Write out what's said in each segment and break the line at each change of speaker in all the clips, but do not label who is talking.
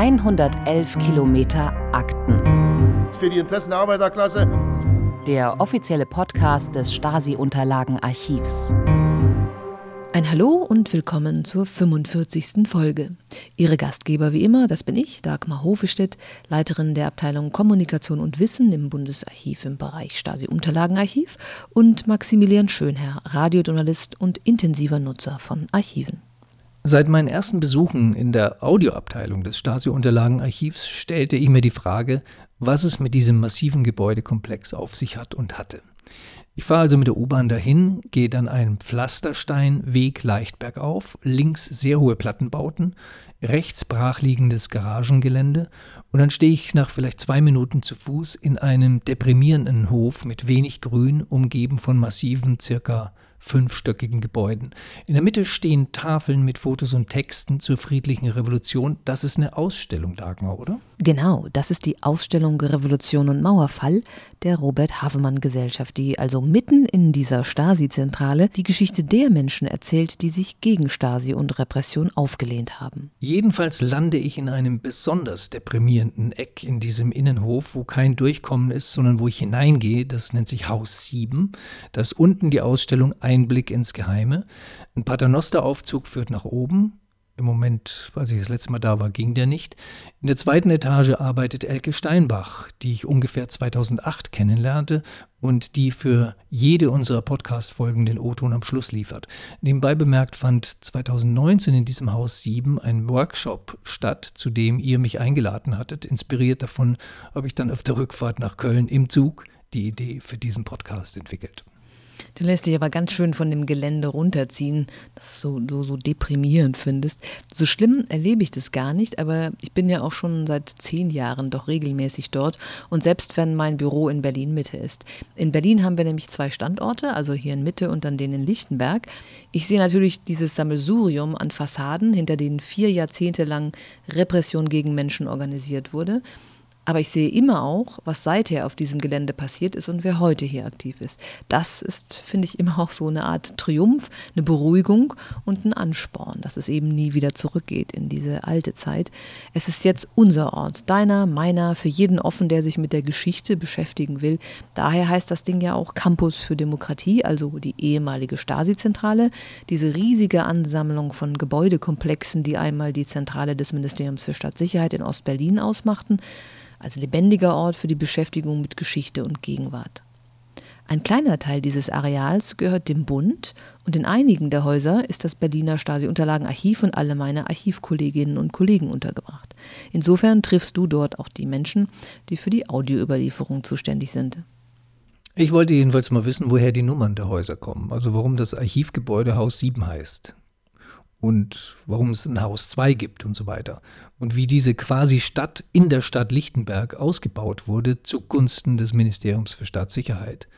111 Kilometer Akten.
Für die Interessen der Arbeiterklasse.
Der offizielle Podcast des Stasi-Unterlagenarchivs.
Ein Hallo und willkommen zur 45. Folge. Ihre Gastgeber wie immer, das bin ich, Dagmar Hofestedt, Leiterin der Abteilung Kommunikation und Wissen im Bundesarchiv im Bereich Stasi-Unterlagenarchiv und Maximilian Schönherr, Radiojournalist und intensiver Nutzer von Archiven.
Seit meinen ersten Besuchen in der Audioabteilung des Stasi-Unterlagenarchivs stellte ich mir die Frage, was es mit diesem massiven Gebäudekomplex auf sich hat und hatte. Ich fahre also mit der U-Bahn dahin, gehe dann einen Pflastersteinweg leicht bergauf, links sehr hohe Plattenbauten, rechts brachliegendes Garagengelände und dann stehe ich nach vielleicht zwei Minuten zu Fuß in einem deprimierenden Hof mit wenig Grün, umgeben von massiven, circa fünfstöckigen Gebäuden. In der Mitte stehen Tafeln mit Fotos und Texten zur friedlichen Revolution. Das ist eine Ausstellung, Dagmar, oder?
Genau, das ist die Ausstellung Revolution und Mauerfall der Robert Havemann Gesellschaft, die also mitten in dieser Stasi-Zentrale die Geschichte der Menschen erzählt, die sich gegen Stasi und Repression aufgelehnt haben.
Jedenfalls lande ich in einem besonders deprimierenden Eck in diesem Innenhof, wo kein Durchkommen ist, sondern wo ich hineingehe. Das nennt sich Haus 7. Da ist unten die Ausstellung Einblick ins Geheime. Ein Paternosteraufzug führt nach oben. Im Moment, als ich das letzte Mal da war, ging der nicht. In der zweiten Etage arbeitet Elke Steinbach, die ich ungefähr 2008 kennenlernte und die für jede unserer Podcast-Folgen den O-Ton am Schluss liefert. Nebenbei bemerkt fand 2019 in diesem Haus 7 ein Workshop statt, zu dem ihr mich eingeladen hattet. Inspiriert davon habe ich dann auf der Rückfahrt nach Köln im Zug die Idee für diesen Podcast entwickelt.
Du lässt dich aber ganz schön von dem Gelände runterziehen, das so, du so deprimierend findest. So schlimm erlebe ich das gar nicht, aber ich bin ja auch schon seit zehn Jahren doch regelmäßig dort und selbst wenn mein Büro in Berlin Mitte ist. In Berlin haben wir nämlich zwei Standorte, also hier in Mitte und dann den in Lichtenberg. Ich sehe natürlich dieses Sammelsurium an Fassaden, hinter denen vier Jahrzehnte lang Repression gegen Menschen organisiert wurde. Aber ich sehe immer auch, was seither auf diesem Gelände passiert ist und wer heute hier aktiv ist. Das ist, finde ich, immer auch so eine Art Triumph, eine Beruhigung und ein Ansporn, dass es eben nie wieder zurückgeht in diese alte Zeit. Es ist jetzt unser Ort, deiner, meiner, für jeden offen, der sich mit der Geschichte beschäftigen will. Daher heißt das Ding ja auch Campus für Demokratie, also die ehemalige Stasi-Zentrale, diese riesige Ansammlung von Gebäudekomplexen, die einmal die Zentrale des Ministeriums für Stadtsicherheit in Ostberlin ausmachten als lebendiger Ort für die Beschäftigung mit Geschichte und Gegenwart. Ein kleiner Teil dieses Areals gehört dem Bund und in einigen der Häuser ist das Berliner Stasi-Unterlagenarchiv und alle meine Archivkolleginnen und Kollegen untergebracht. Insofern triffst du dort auch die Menschen, die für die Audioüberlieferung zuständig sind.
Ich wollte jedenfalls mal wissen, woher die Nummern der Häuser kommen, also warum das Archivgebäude Haus 7 heißt und warum es ein Haus 2 gibt und so weiter. Und wie diese quasi Stadt in der Stadt Lichtenberg ausgebaut wurde zugunsten des Ministeriums für Staatssicherheit.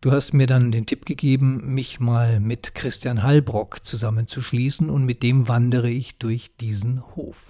Du hast mir dann den Tipp gegeben, mich mal mit Christian Hallbrock zusammenzuschließen und mit dem wandere ich durch diesen Hof.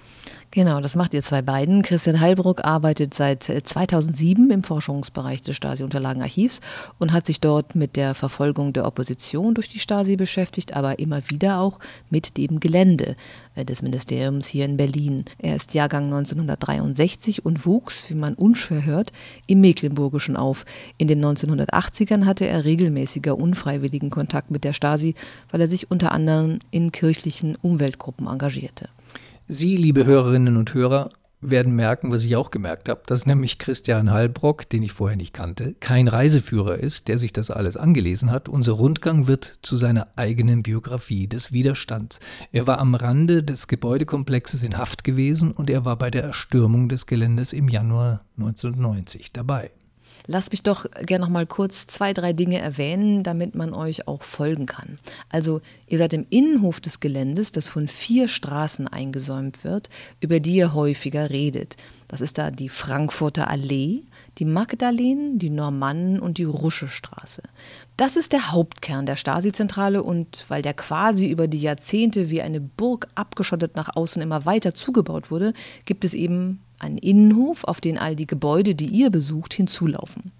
Genau, das macht ihr zwei beiden. Christian Heilbruck arbeitet seit 2007 äh, im Forschungsbereich des Stasi-Unterlagenarchivs und hat sich dort mit der Verfolgung der Opposition durch die Stasi beschäftigt, aber immer wieder auch mit dem Gelände äh, des Ministeriums hier in Berlin. Er ist Jahrgang 1963 und wuchs, wie man unschwer hört, im Mecklenburgischen auf. In den 1980ern hatte er regelmäßiger unfreiwilligen Kontakt mit der Stasi, weil er sich unter anderem in kirchlichen Umweltgruppen engagierte.
Sie, liebe Hörerinnen und Hörer, werden merken, was ich auch gemerkt habe, dass nämlich Christian Hallbrock, den ich vorher nicht kannte, kein Reiseführer ist, der sich das alles angelesen hat. Unser Rundgang wird zu seiner eigenen Biografie des Widerstands. Er war am Rande des Gebäudekomplexes in Haft gewesen und er war bei der Erstürmung des Geländes im Januar 1990 dabei.
Lass mich doch gerne noch mal kurz zwei, drei Dinge erwähnen, damit man euch auch folgen kann. Also, ihr seid im Innenhof des Geländes, das von vier Straßen eingesäumt wird, über die ihr häufiger redet. Das ist da die Frankfurter Allee, die Magdalenen, die Normannen und die Rusche Straße. Das ist der Hauptkern der Stasi-Zentrale und weil der quasi über die Jahrzehnte wie eine Burg abgeschottet nach außen immer weiter zugebaut wurde, gibt es eben einen Innenhof, auf den all die Gebäude, die ihr besucht, hinzulaufen.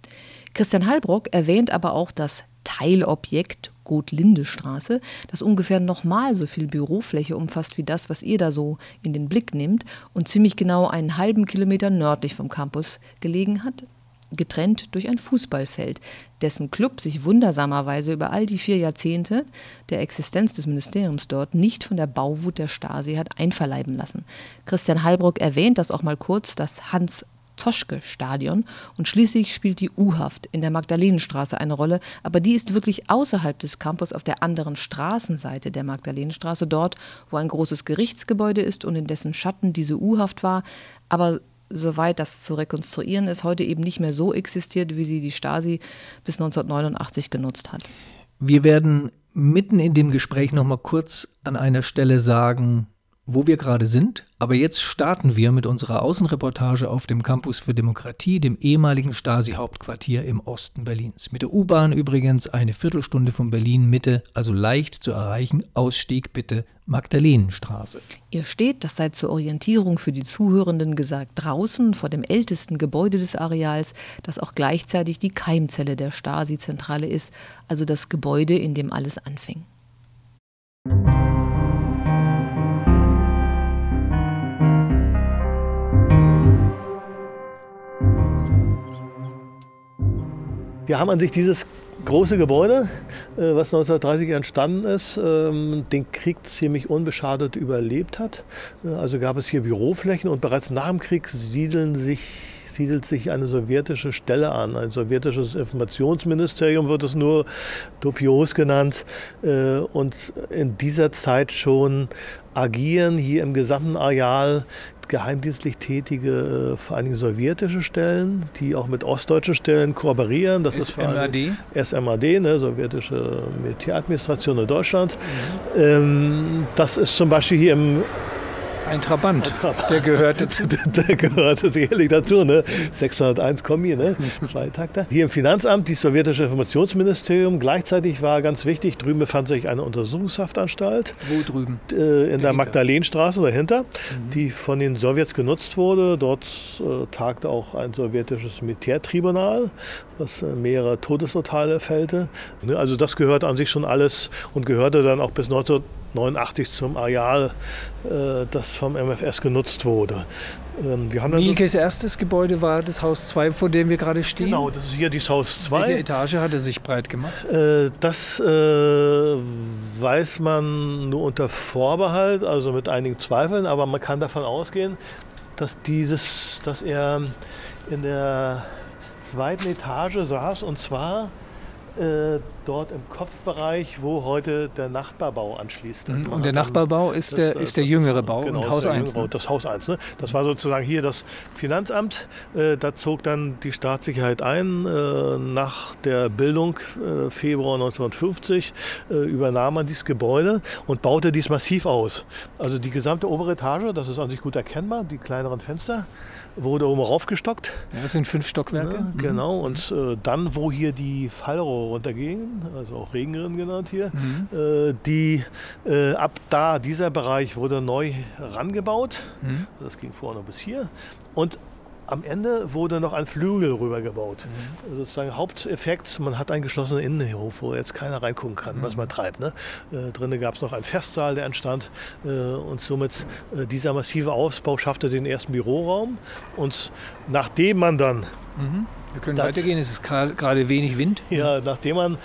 Christian Hallbrock erwähnt aber auch das Teilobjekt Roth-Linde-Straße, das ungefähr nochmal so viel Bürofläche umfasst wie das, was ihr da so in den Blick nehmt und ziemlich genau einen halben Kilometer nördlich vom Campus gelegen hat, getrennt durch ein Fußballfeld, dessen Club sich wundersamerweise über all die vier Jahrzehnte der Existenz des Ministeriums dort nicht von der Bauwut der Stasi hat einverleiben lassen. Christian Heilbrock erwähnt das auch mal kurz, das Hans Zoschke-Stadion und schließlich spielt die U-Haft in der Magdalenenstraße eine Rolle, aber die ist wirklich außerhalb des Campus auf der anderen Straßenseite der Magdalenenstraße, dort, wo ein großes Gerichtsgebäude ist und in dessen Schatten diese U-Haft war, aber soweit das zu rekonstruieren ist, heute eben nicht mehr so existiert, wie sie die Stasi bis 1989 genutzt hat.
Wir werden mitten in dem Gespräch noch mal kurz an einer Stelle sagen, wo wir gerade sind. Aber jetzt starten wir mit unserer Außenreportage auf dem Campus für Demokratie, dem ehemaligen Stasi-Hauptquartier im Osten Berlins. Mit der U-Bahn übrigens eine Viertelstunde von Berlin Mitte, also leicht zu erreichen. Ausstieg bitte Magdalenenstraße.
Ihr steht, das sei zur Orientierung für die Zuhörenden gesagt, draußen vor dem ältesten Gebäude des Areals, das auch gleichzeitig die Keimzelle der Stasi-Zentrale ist, also das Gebäude, in dem alles anfing.
Wir haben an sich dieses große Gebäude, äh, was 1930 entstanden ist, ähm, den Krieg ziemlich unbeschadet überlebt hat. Äh, also gab es hier Büroflächen und bereits nach dem Krieg siedeln sich siedelt sich eine sowjetische Stelle an. Ein sowjetisches Informationsministerium wird es nur dubios genannt. Äh, und in dieser Zeit schon agieren hier im gesamten Areal geheimdienstlich tätige, äh, vor allen Dingen sowjetische Stellen, die auch mit ostdeutschen Stellen kooperieren.
Das SMAD?
ist SMAD, ne, sowjetische Militäradministration in Deutschland. Mhm. Ähm, das ist zum Beispiel hier im
ein Trabant, ein Trabant. der gehörte
zu. der gehörte sicherlich dazu, ne? 601 Kombi, ne? Zwei Takte. Hier im Finanzamt, die sowjetische Informationsministerium. Gleichzeitig war ganz wichtig, drüben befand sich eine Untersuchungshaftanstalt.
Wo drüben?
Äh, in der Magdalenenstraße dahinter, mhm. die von den Sowjets genutzt wurde. Dort äh, tagte auch ein sowjetisches Militärtribunal, was äh, mehrere Todesurteile fällte. Ne? Also das gehört an sich schon alles und gehörte dann auch bis 19 89 zum Areal, äh, das vom MFS genutzt wurde.
Ähm, wir haben Mielkes erstes Gebäude war das Haus 2, vor dem wir gerade stehen.
Genau, das ist hier das Haus 2.
Welche Etage hat er sich breit gemacht?
Äh, das äh, weiß man nur unter Vorbehalt, also mit einigen Zweifeln, aber man kann davon ausgehen, dass, dieses, dass er in der zweiten Etage saß und zwar äh, dort im Kopfbereich, wo heute der Nachbarbau anschließt.
Also und der Nachbarbau ist, der, ist der jüngere Bau,
genau,
Haus 1.
Ne? Das Haus 1. Ne? Das war sozusagen hier das Finanzamt. Äh, da zog dann die Staatssicherheit ein. Äh, nach der Bildung Februar 1950 äh, übernahm man dieses Gebäude und baute dies massiv aus. Also die gesamte obere Etage, das ist an sich gut erkennbar, die kleineren Fenster wurde oben raufgestockt.
Ja, das sind fünf Stockwerke. Ja,
mhm. Genau, und äh, dann, wo hier die Fallrohre runtergingen, also auch Regenrinnen genannt hier, mhm. äh, die äh, ab da, dieser Bereich wurde neu rangebaut. Mhm. Das ging vorne bis hier. Und am Ende wurde noch ein Flügel rübergebaut. Mhm. Sozusagen Haupteffekt, man hat einen geschlossenen Innenhof, wo jetzt keiner reingucken kann, mhm. was man treibt. Ne? Äh, drinnen gab es noch einen Festsaal, der entstand äh, und somit äh, dieser massive Ausbau schaffte den ersten Büroraum. Und nachdem man dann...
Mhm. Wir können weitergehen, es ist gerade wenig Wind.
Ja, nachdem man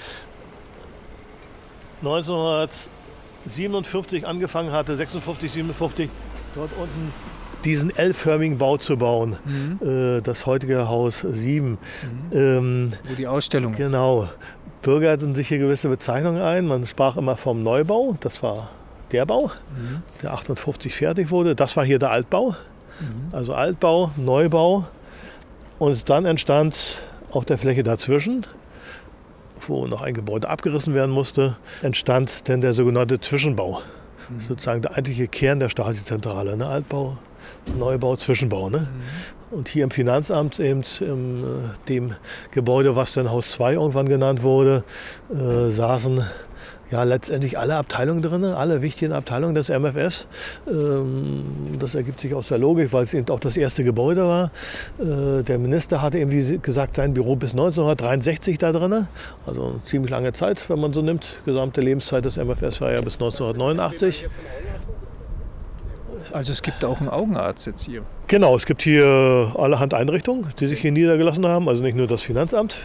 1957 angefangen hatte, 56, 57, dort unten diesen L-förmigen Bau zu bauen. Mhm. Äh, das heutige Haus 7. Mhm.
Ähm, Wo die Ausstellung
ist. Genau. Bürger hatten sich hier gewisse Bezeichnungen ein. Man sprach immer vom Neubau. Das war der Bau, mhm. der 58 fertig wurde. Das war hier der Altbau. Mhm. Also Altbau, Neubau. Und dann entstand auf der Fläche dazwischen, wo noch ein Gebäude abgerissen werden musste, entstand dann der sogenannte Zwischenbau. Mhm. Sozusagen der eigentliche Kern der Stasi-Zentrale. Ne? Altbau, Neubau, Zwischenbau. Ne? Mhm. Und hier im Finanzamt, eben in äh, dem Gebäude, was dann Haus 2 irgendwann genannt wurde, äh, saßen ja, letztendlich alle Abteilungen drin, alle wichtigen Abteilungen des MFS. Ähm, das ergibt sich aus der Logik, weil es eben auch das erste Gebäude war. Äh, der Minister hatte irgendwie gesagt, sein Büro bis 1963 da drin. Also eine ziemlich lange Zeit, wenn man so nimmt. Gesamte Lebenszeit des MFS war ja bis 1989.
Also es gibt auch einen Augenarzt jetzt hier.
Genau, es gibt hier allerhand Einrichtungen, die sich hier niedergelassen haben. Also nicht nur das Finanzamt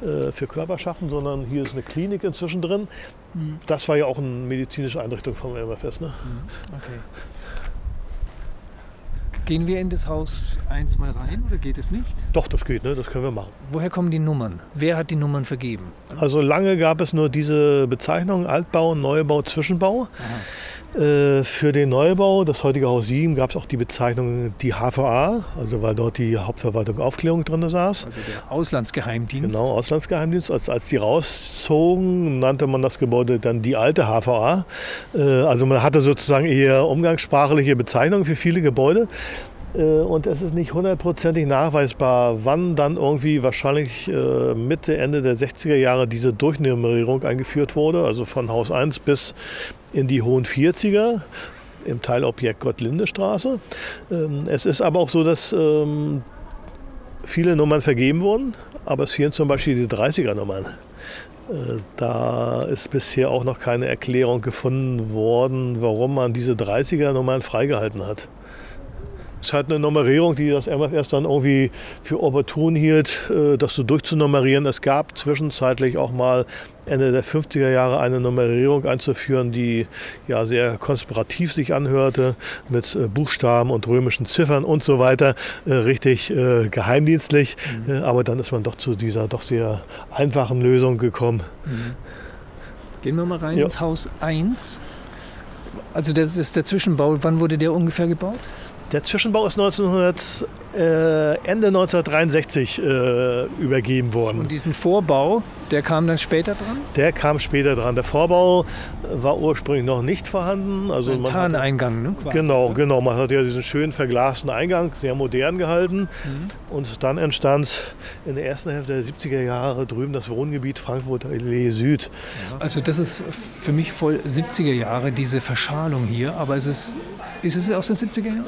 mhm. äh, für Körperschaffen, sondern hier ist eine Klinik inzwischen drin. Mhm. Das war ja auch eine medizinische Einrichtung vom MFS. Ne? Mhm. Okay.
Gehen wir in das Haus 1 mal rein oder geht es nicht?
Doch, das geht, ne? das können wir machen.
Woher kommen die Nummern? Wer hat die Nummern vergeben?
Also lange gab es nur diese Bezeichnung Altbau, Neubau, Zwischenbau. Aha. Äh, für den Neubau, das heutige Haus 7, gab es auch die Bezeichnung die HVA, also weil dort die Hauptverwaltung Aufklärung drin saß.
Also der Auslandsgeheimdienst.
Genau, Auslandsgeheimdienst. Als, als die rauszogen, nannte man das Gebäude dann die alte HVA. Äh, also man hatte sozusagen eher umgangssprachliche Bezeichnungen für viele Gebäude. Äh, und es ist nicht hundertprozentig nachweisbar, wann dann irgendwie wahrscheinlich Mitte, Ende der 60er Jahre diese Durchnummerierung eingeführt wurde, also von Haus 1 bis in die Hohen 40er im Teilobjekt Gottlinde-Straße. Ähm, es ist aber auch so, dass ähm, viele Nummern vergeben wurden, aber es fehlen zum Beispiel die 30er-Nummern. Äh, da ist bisher auch noch keine Erklärung gefunden worden, warum man diese 30er-Nummern freigehalten hat. Es hat eine Nummerierung, die das MFS dann irgendwie für opportun hielt, äh, das so durchzunummerieren. Es gab zwischenzeitlich auch mal Ende der 50er Jahre eine Nummerierung einzuführen, die ja sehr konspirativ sich anhörte, mit äh, Buchstaben und römischen Ziffern und so weiter, äh, richtig geheimdienstlich. Mhm. Aber dann ist man doch zu dieser doch sehr einfachen Lösung gekommen. Mhm.
Gehen wir mal rein ja. ins Haus 1. Also das ist der Zwischenbau. Wann wurde der ungefähr gebaut?
Der Zwischenbau ist 1900, äh, Ende 1963 äh, übergeben worden.
Und diesen Vorbau, der kam dann später dran?
Der kam später dran. Der Vorbau war ursprünglich noch nicht vorhanden.
Also ein Tarneingang,
ne? Quasi, genau, ne? genau. Man hat ja diesen schönen verglasten Eingang, sehr modern gehalten. Mhm. Und dann entstand in der ersten Hälfte der 70er Jahre drüben das Wohngebiet Frankfurt Allee Süd.
Also das ist für mich voll 70er Jahre, diese Verschalung hier. Aber ist es, ist es aus den 70er Jahren?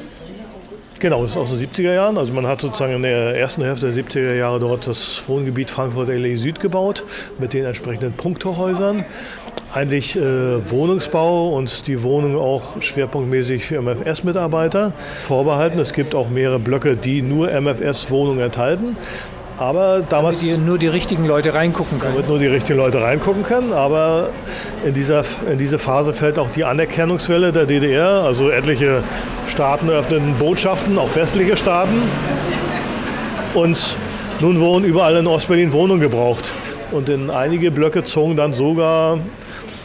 Genau, das ist aus den 70er Jahren. Also man hat sozusagen in der ersten Hälfte der 70er Jahre dort das Wohngebiet Frankfurt LA Süd gebaut mit den entsprechenden Punkthochhäusern. Eigentlich äh, Wohnungsbau und die Wohnung auch schwerpunktmäßig für MFS-Mitarbeiter vorbehalten. Es gibt auch mehrere Blöcke, die nur MFS-Wohnungen enthalten. Aber damals.
Damit nur die richtigen Leute reingucken können.
Damit nur die richtigen Leute reingucken können. Aber in, dieser, in diese Phase fällt auch die Anerkennungswelle der DDR. Also etliche Staaten öffnen Botschaften, auch westliche Staaten. Und nun wurden überall in Ostberlin Wohnungen gebraucht. Und in einige Blöcke zogen dann sogar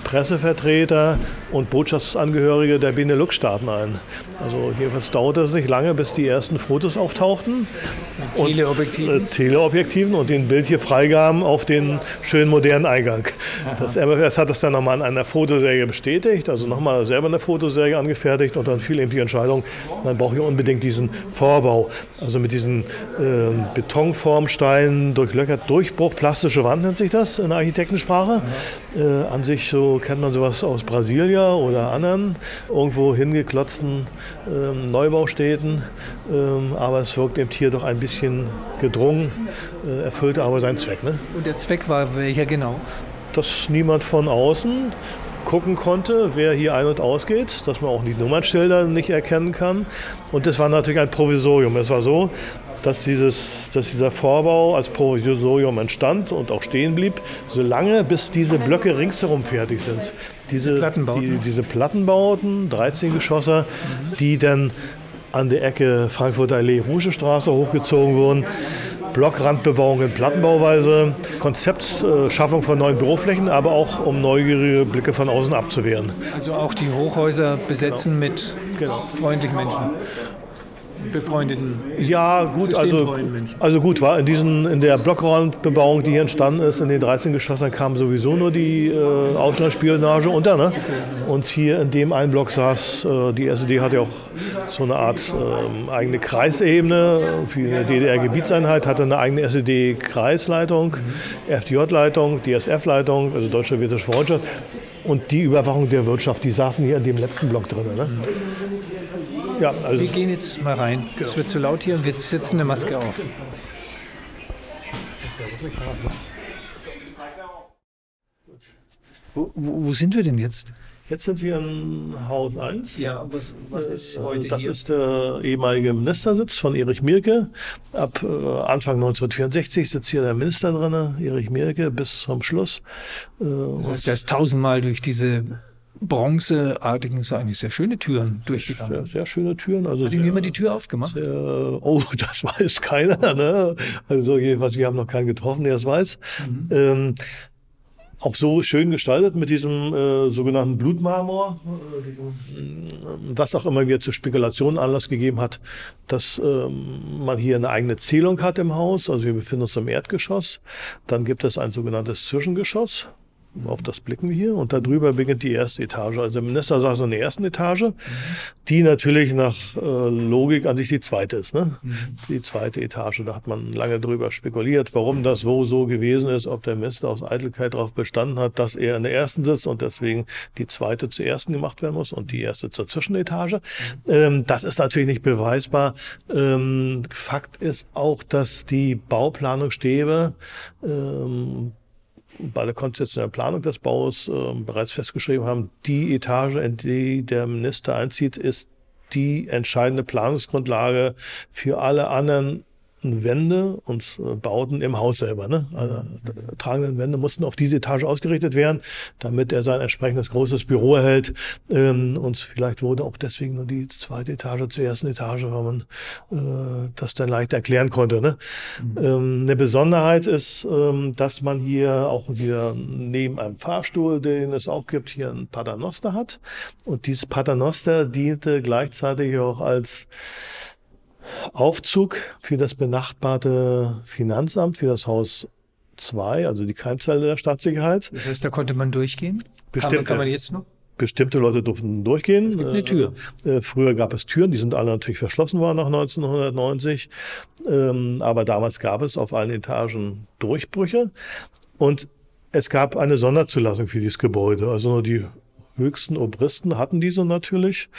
Pressevertreter und Botschaftsangehörige der Benelux-Staaten ein. Also jedenfalls dauerte es nicht lange, bis die ersten Fotos auftauchten.
Mit Teleobjektiven?
Und, äh, Teleobjektiven und den Bild hier freigaben auf den schönen modernen Eingang. Aha. Das MFS hat das dann nochmal in einer Fotoserie bestätigt, also nochmal selber eine Fotoserie angefertigt und dann fiel eben die Entscheidung, man braucht hier unbedingt diesen Vorbau. Also mit diesen äh, Betonformsteinen durchlöchert, Durchbruch, plastische Wand nennt sich das in der Architektensprache. Äh, an sich so kennt man sowas aus Brasilien oder anderen irgendwo hingeklotzten ähm, Neubaustädten. Ähm, aber es wirkt eben hier doch ein bisschen gedrungen, äh, erfüllte aber seinen Zweck. Ne?
Und der Zweck war welcher genau?
Dass niemand von außen gucken konnte, wer hier ein- und ausgeht, dass man auch die Nummernschilder nicht erkennen kann. Und das war natürlich ein Provisorium. Es war so, dass, dieses, dass dieser Vorbau als Provisorium entstand und auch stehen blieb, solange bis diese Blöcke ringsherum fertig sind. Diese Plattenbauten, die, diese Plattenbauten 13 Geschosse, die dann an der Ecke Frankfurter Allee Rusche Straße hochgezogen wurden. Blockrandbebauung in Plattenbauweise, Konzeptschaffung von neuen Büroflächen, aber auch um neugierige Blicke von außen abzuwehren.
Also auch die Hochhäuser besetzen genau. mit genau. freundlichen Menschen. Befreundeten
Ja, gut, also, also gut, war in diesen, in der Blockrandbebauung, die hier entstanden ist, in den 13 Geschossen, kam sowieso nur die äh, Auslandsspionage unter. Ne? Und hier in dem einen Block saß, äh, die SED hatte ja auch so eine Art äh, eigene Kreisebene für eine DDR-Gebietseinheit, hatte eine eigene SED-Kreisleitung, FDJ-Leitung, DSF-Leitung, also Deutsche Freundschaft. Und die Überwachung der Wirtschaft, die saßen hier in dem letzten Block drin. Ne?
Ja, also wir gehen jetzt mal rein. Es wird zu laut hier und wir setzen eine Maske auf. Wo, wo, wo sind wir denn jetzt?
Jetzt sind wir in Haus 1.
Ja, was, was ist heute
Das
hier?
ist der ehemalige Ministersitz von Erich Mielke. Ab äh, Anfang 1964 sitzt hier der Minister drin, Erich Mielke, bis zum Schluss.
Äh, das heißt, er ist tausendmal durch diese bronzeartigen, so eigentlich sehr schöne Türen durchgegangen.
Sehr, sehr schöne Türen. Also
Hat ihm jemand die Tür aufgemacht?
Sehr, oh, das weiß keiner. Ne? Also jedenfalls, wir haben noch keinen getroffen, der es weiß. Mhm. Ähm, auch so schön gestaltet mit diesem äh, sogenannten Blutmarmor, äh, was auch immer wieder zur Spekulation Anlass gegeben hat, dass ähm, man hier eine eigene Zählung hat im Haus. Also wir befinden uns im Erdgeschoss. Dann gibt es ein sogenanntes Zwischengeschoss. Auf das blicken wir hier. Und darüber beginnt die erste Etage. Also der Minister saß in der ersten Etage, mhm. die natürlich nach äh, Logik an sich die zweite ist. Ne? Mhm. Die zweite Etage. Da hat man lange drüber spekuliert, warum das wo so gewesen ist, ob der Minister aus Eitelkeit darauf bestanden hat, dass er in der ersten sitzt und deswegen die zweite zur ersten gemacht werden muss und die erste zur Zwischenetage. Mhm. Ähm, das ist natürlich nicht beweisbar. Ähm, Fakt ist auch, dass die Bauplanungsstäbe ähm, bei der konzeptionellen Planung des Baus äh, bereits festgeschrieben haben, die Etage, in die der Minister einzieht, ist die entscheidende Planungsgrundlage für alle anderen Wände und äh, Bauten im Haus selber. Ne? Also, tragenden Wände mussten auf diese Etage ausgerichtet werden, damit er sein entsprechendes großes Büro erhält. Ähm, und vielleicht wurde auch deswegen nur die zweite Etage zur ersten Etage, weil man äh, das dann leicht erklären konnte. Ne? Mhm. Ähm, eine Besonderheit ist, ähm, dass man hier auch wieder neben einem Fahrstuhl, den es auch gibt, hier ein Paternoster hat. Und dieses Paternoster diente gleichzeitig auch als Aufzug für das benachbarte Finanzamt, für das Haus 2, also die Keimzelle der Staatssicherheit.
Das heißt, da konnte man durchgehen?
Bestimmte,
kann, man, kann man jetzt noch?
Bestimmte Leute durften durchgehen.
Es gibt eine Tür.
Äh, früher gab es Türen, die sind alle natürlich verschlossen worden nach 1990. Ähm, aber damals gab es auf allen Etagen Durchbrüche. Und es gab eine Sonderzulassung für dieses Gebäude. Also nur die höchsten Obristen hatten diese natürlich.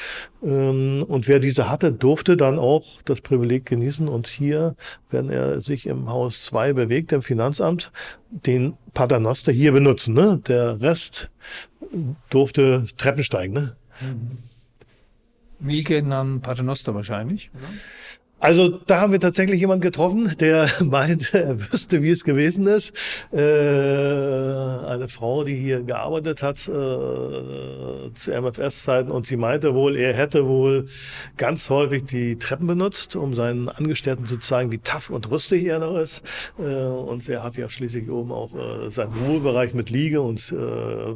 Ähm, und wer diese hatte, durfte dann auch das Privileg genießen. Und hier, wenn er sich im Haus 2 bewegt, im Finanzamt, den Paternoster hier benutzen. Ne? Der Rest durfte Treppen steigen. Ne?
Mhm. Mielke nahm Paternoster wahrscheinlich, oder?
Also da haben wir tatsächlich jemanden getroffen, der meint, er wüsste, wie es gewesen ist. Äh, eine Frau, die hier gearbeitet hat äh, zu MFS-Zeiten und sie meinte wohl, er hätte wohl ganz häufig die Treppen benutzt, um seinen Angestellten zu zeigen, wie tough und rüstig er noch ist. Äh, und er hat ja schließlich oben auch seinen Ruhebereich mit Liege und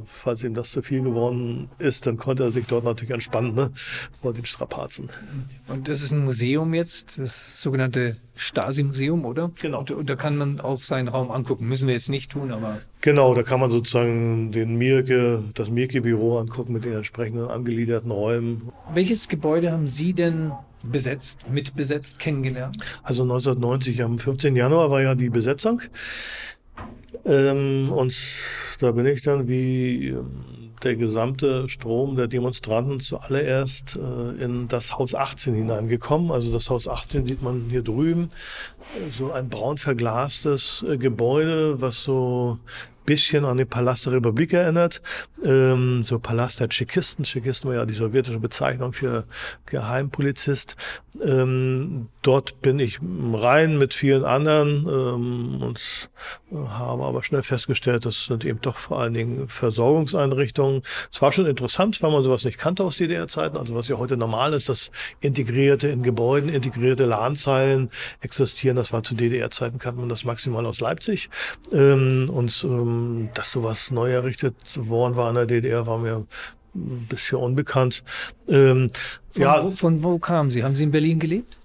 falls ihm das zu viel geworden ist, dann konnte er sich dort natürlich entspannen ne, vor den Strapazen.
Und das ist ein Museum jetzt? Das sogenannte Stasi-Museum, oder?
Genau.
Und, und, da kann man auch seinen Raum angucken. Müssen wir jetzt nicht tun, aber.
Genau, da kann man sozusagen den Mirke, das Mirke-Büro angucken mit den entsprechenden angegliederten Räumen.
Welches Gebäude haben Sie denn besetzt, mitbesetzt, kennengelernt?
Also 1990, am 15. Januar war ja die Besetzung. Ähm, und da bin ich dann wie ähm, der gesamte Strom der Demonstranten zuallererst äh, in das Haus 18 hineingekommen. Also das Haus 18 sieht man hier drüben, so ein braun verglastes äh, Gebäude, was so bisschen an den Palast der Republik erinnert. Ähm, so Palast der Tschechisten. Tschechisten war ja die sowjetische Bezeichnung für Geheimpolizist. Ähm, dort bin ich rein mit vielen anderen ähm, und habe aber schnell festgestellt, das sind eben doch vor allen Dingen Versorgungseinrichtungen. Es war schon interessant, weil man sowas nicht kannte aus DDR-Zeiten. Also was ja heute normal ist, dass integrierte in Gebäuden, integrierte LAN-Zeilen existieren. Das war zu DDR-Zeiten, kannte man das maximal aus Leipzig. Ähm, und ähm, dass sowas neu errichtet worden war in der DDR, war mir bisher unbekannt.
Ähm, von, ja, wo, von wo kamen Sie? Haben Sie in Berlin gelebt?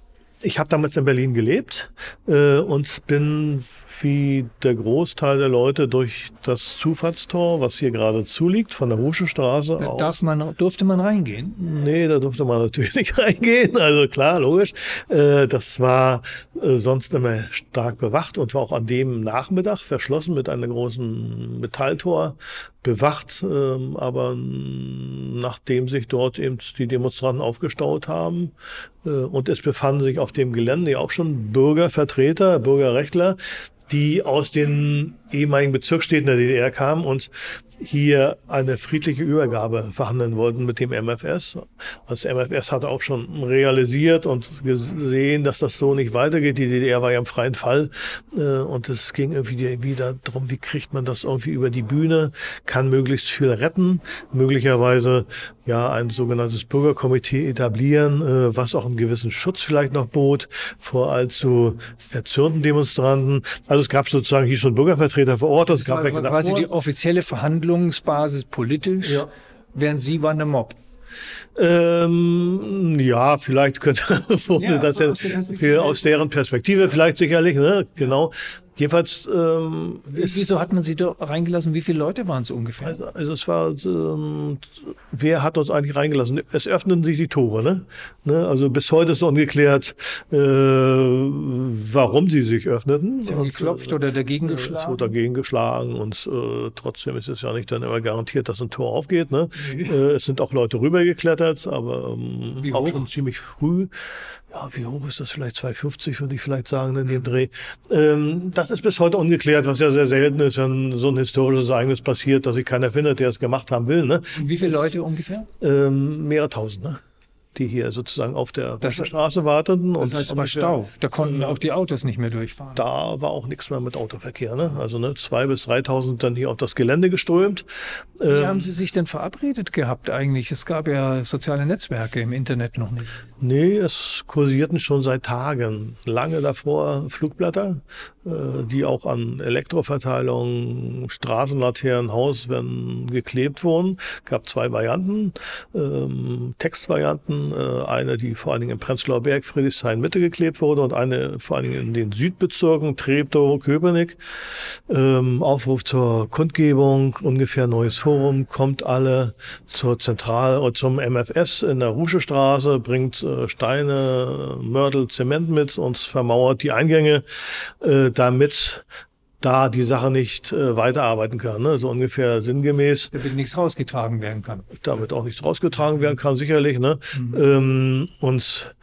ich habe damals in Berlin gelebt äh, und bin wie der Großteil der Leute durch das Zufahrtstor, was hier gerade zuliegt, von der Huschestraße
da darf man, durfte man reingehen?
Nee, da durfte man natürlich nicht reingehen. Also klar, logisch. Äh, das war äh, sonst immer stark bewacht und war auch an dem Nachmittag verschlossen mit einem großen Metalltor bewacht. Ähm, aber nachdem sich dort eben die Demonstranten aufgestaut haben äh, und es befanden sich auf dem Gelände ja auch schon Bürgervertreter, Bürgerrechtler, die aus den ehemaligen Bezirksstädten der DDR kamen und hier eine friedliche Übergabe verhandeln wollten mit dem MFS. Das MFS hat auch schon realisiert und gesehen, dass das so nicht weitergeht. Die DDR war ja im freien Fall äh, und es ging irgendwie wieder darum, wie kriegt man das irgendwie über die Bühne, kann möglichst viel retten, möglicherweise ja ein sogenanntes Bürgerkomitee etablieren, äh, was auch einen gewissen Schutz vielleicht noch bot vor allzu erzürnten Demonstranten. Also es gab sozusagen hier schon Bürgervertreter vor Ort.
Es gab war quasi die offizielle Verhandlungsbasis politisch, ja. während Sie waren der Mob.
Ähm, ja, vielleicht könnte ja, das ja aus, aus deren Perspektive vielleicht sicherlich, ne? Genau. Jedenfalls. Ähm,
Wieso hat man sie da reingelassen? Wie viele Leute waren es ungefähr?
Also, also es war, ähm, wer hat uns eigentlich reingelassen? Es öffneten sich die Tore, ne? ne? Also bis heute ist ungeklärt, äh, warum sie sich öffneten.
Sie haben geklopft oder dagegen geschlagen?
Es wurde dagegen geschlagen und äh, trotzdem ist es ja nicht dann immer garantiert, dass ein Tor aufgeht. Ne? Nee. Äh, es sind auch Leute rübergeklettert, aber ähm, auch schon ziemlich früh ja, wie hoch ist das vielleicht? 250 würde ich vielleicht sagen in dem Dreh. Ähm, das ist bis heute ungeklärt, was ja sehr selten ist, wenn so ein historisches Ereignis passiert, dass sich keiner findet, der es gemacht haben will. Ne?
Wie viele Leute ungefähr?
Ähm, mehrere tausend. Ne? Die hier sozusagen auf der das, Straße warteten.
Das heißt, es war Stau. Da konnten auch die Autos nicht mehr durchfahren.
Da war auch nichts mehr mit Autoverkehr. Ne? Also ne, zwei bis 3.000 dann hier auf das Gelände geströmt.
Wie ähm, haben Sie sich denn verabredet gehabt eigentlich? Es gab ja soziale Netzwerke im Internet noch nicht.
Nee, es kursierten schon seit Tagen, lange davor Flugblätter, äh, die auch an Elektroverteilung, Straßenlaternen, Hauswänden geklebt wurden. Es gab zwei Varianten, ähm, Textvarianten äh, eine, die vor allen Dingen im Prenzlauer Berg, Friedrichshain Mitte geklebt wurde und eine vor allen Dingen in den Südbezirken, Treptow, Köpenick. Ähm, Aufruf zur Kundgebung, ungefähr neues Forum, kommt alle zur Zentral- und zum MFS in der Ruschestraße, bringt äh, Steine, Mörtel, Zement mit und vermauert die Eingänge, äh, damit da die Sache nicht äh, weiterarbeiten kann. Ne? So ungefähr sinngemäß.
Damit nichts rausgetragen werden kann.
Damit auch nichts rausgetragen werden kann, sicherlich. Ne? Mhm. Ähm, und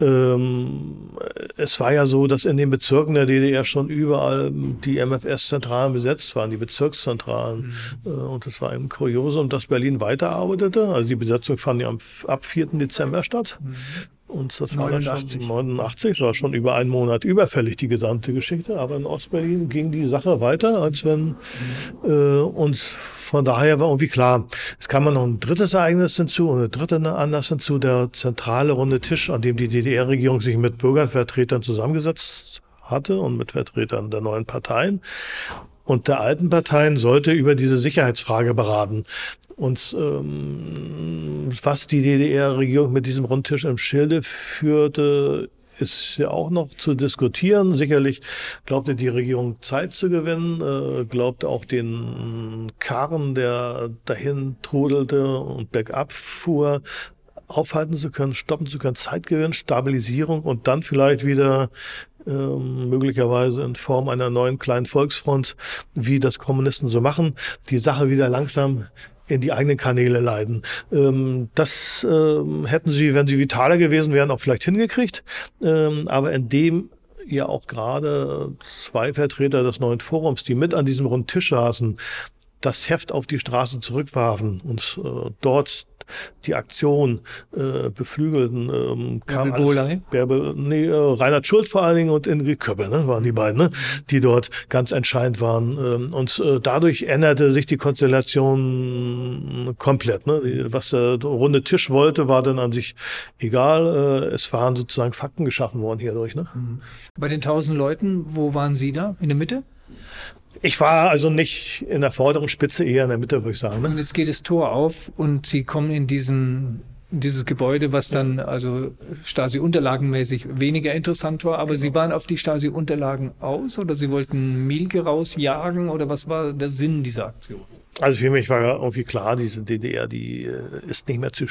ähm, es war ja so, dass in den Bezirken der DDR schon überall die MFS-Zentralen besetzt waren, die Bezirkszentralen. Mhm. Äh, und es war ein Kuriosum, dass Berlin weiterarbeitete. Also die Besetzung fand ja ab 4. Dezember statt. Mhm. Und das 89. war schon 89, war schon über einen Monat überfällig, die gesamte Geschichte. Aber in Ostberlin ging die Sache weiter, als wenn mhm. äh, uns von daher war irgendwie klar, es kam noch ein drittes Ereignis hinzu und ein dritter Anlass hinzu, der zentrale runde Tisch, an dem die DDR-Regierung sich mit Bürgervertretern zusammengesetzt hatte und mit Vertretern der neuen Parteien und der alten Parteien sollte über diese Sicherheitsfrage beraten. Und ähm, was die DDR-Regierung mit diesem Rundtisch im Schilde führte, ist ja auch noch zu diskutieren. Sicherlich glaubte die Regierung Zeit zu gewinnen, äh, glaubte auch den Karren, der dahin trudelte und bergab fuhr, aufhalten zu können, stoppen zu können, Zeit gewinnen, Stabilisierung und dann vielleicht wieder ähm, möglicherweise in Form einer neuen kleinen Volksfront, wie das Kommunisten so machen, die Sache wieder langsam in die eigenen Kanäle leiten. Ähm, das ähm, hätten sie, wenn sie vitaler gewesen wären, auch vielleicht hingekriegt. Ähm, aber in dem ja auch gerade zwei Vertreter des neuen Forums, die mit an diesem runden Tisch saßen, das Heft auf die Straße zurückwarfen und äh, dort die Aktion äh, beflügelten. Ähm, kam
alles,
Bärbel, nee, äh, Reinhard Schulz vor allen Dingen und Ingrid Köppe ne, waren die beiden, ne, die dort ganz entscheidend waren. Ähm, und äh, dadurch änderte sich die Konstellation komplett. Ne. Was der runde Tisch wollte, war dann an sich egal. Äh, es waren sozusagen Fakten geschaffen worden hierdurch. Ne. Mhm.
Bei den tausend Leuten, wo waren Sie da? In der Mitte?
Ich war also nicht in der vorderen Spitze, eher in der Mitte, würde ich sagen. Ne?
Und jetzt geht das Tor auf und Sie kommen in diesen dieses Gebäude, was dann also Stasi-Unterlagenmäßig weniger interessant war, aber genau. Sie waren auf die Stasi-Unterlagen aus oder Sie wollten Mielke rausjagen oder was war der Sinn dieser Aktion?
Also für mich war irgendwie klar, diese DDR, die äh, ist nicht mehr zu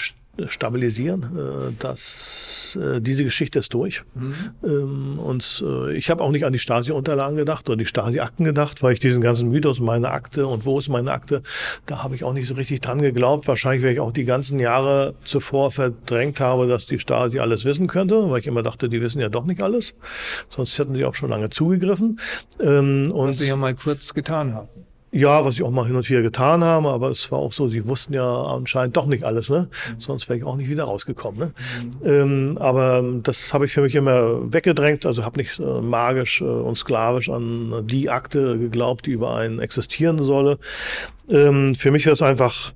stabilisieren. Äh, das, äh, diese Geschichte ist durch. Mhm. Ähm, und ich habe auch nicht an die Stasi-Unterlagen gedacht oder die Stasi-Akten gedacht, weil ich diesen ganzen Mythos, meine Akte und wo ist meine Akte, da habe ich auch nicht so richtig dran geglaubt. Wahrscheinlich, weil ich auch die ganzen Jahre zuvor verdrängt habe, dass die Stasi alles wissen könnte, weil ich immer dachte, die wissen ja doch nicht alles. Sonst hätten sie auch schon lange zugegriffen.
Ähm, und Was sie ja mal kurz getan haben.
Ja, was ich auch mal hin und wieder getan habe, aber es war auch so, sie wussten ja anscheinend doch nicht alles, ne? Mhm. Sonst wäre ich auch nicht wieder rausgekommen. Ne? Mhm. Ähm, aber das habe ich für mich immer weggedrängt, also habe nicht äh, magisch äh, und sklavisch an die Akte geglaubt, die über einen existieren solle. Ähm, für mich wäre es einfach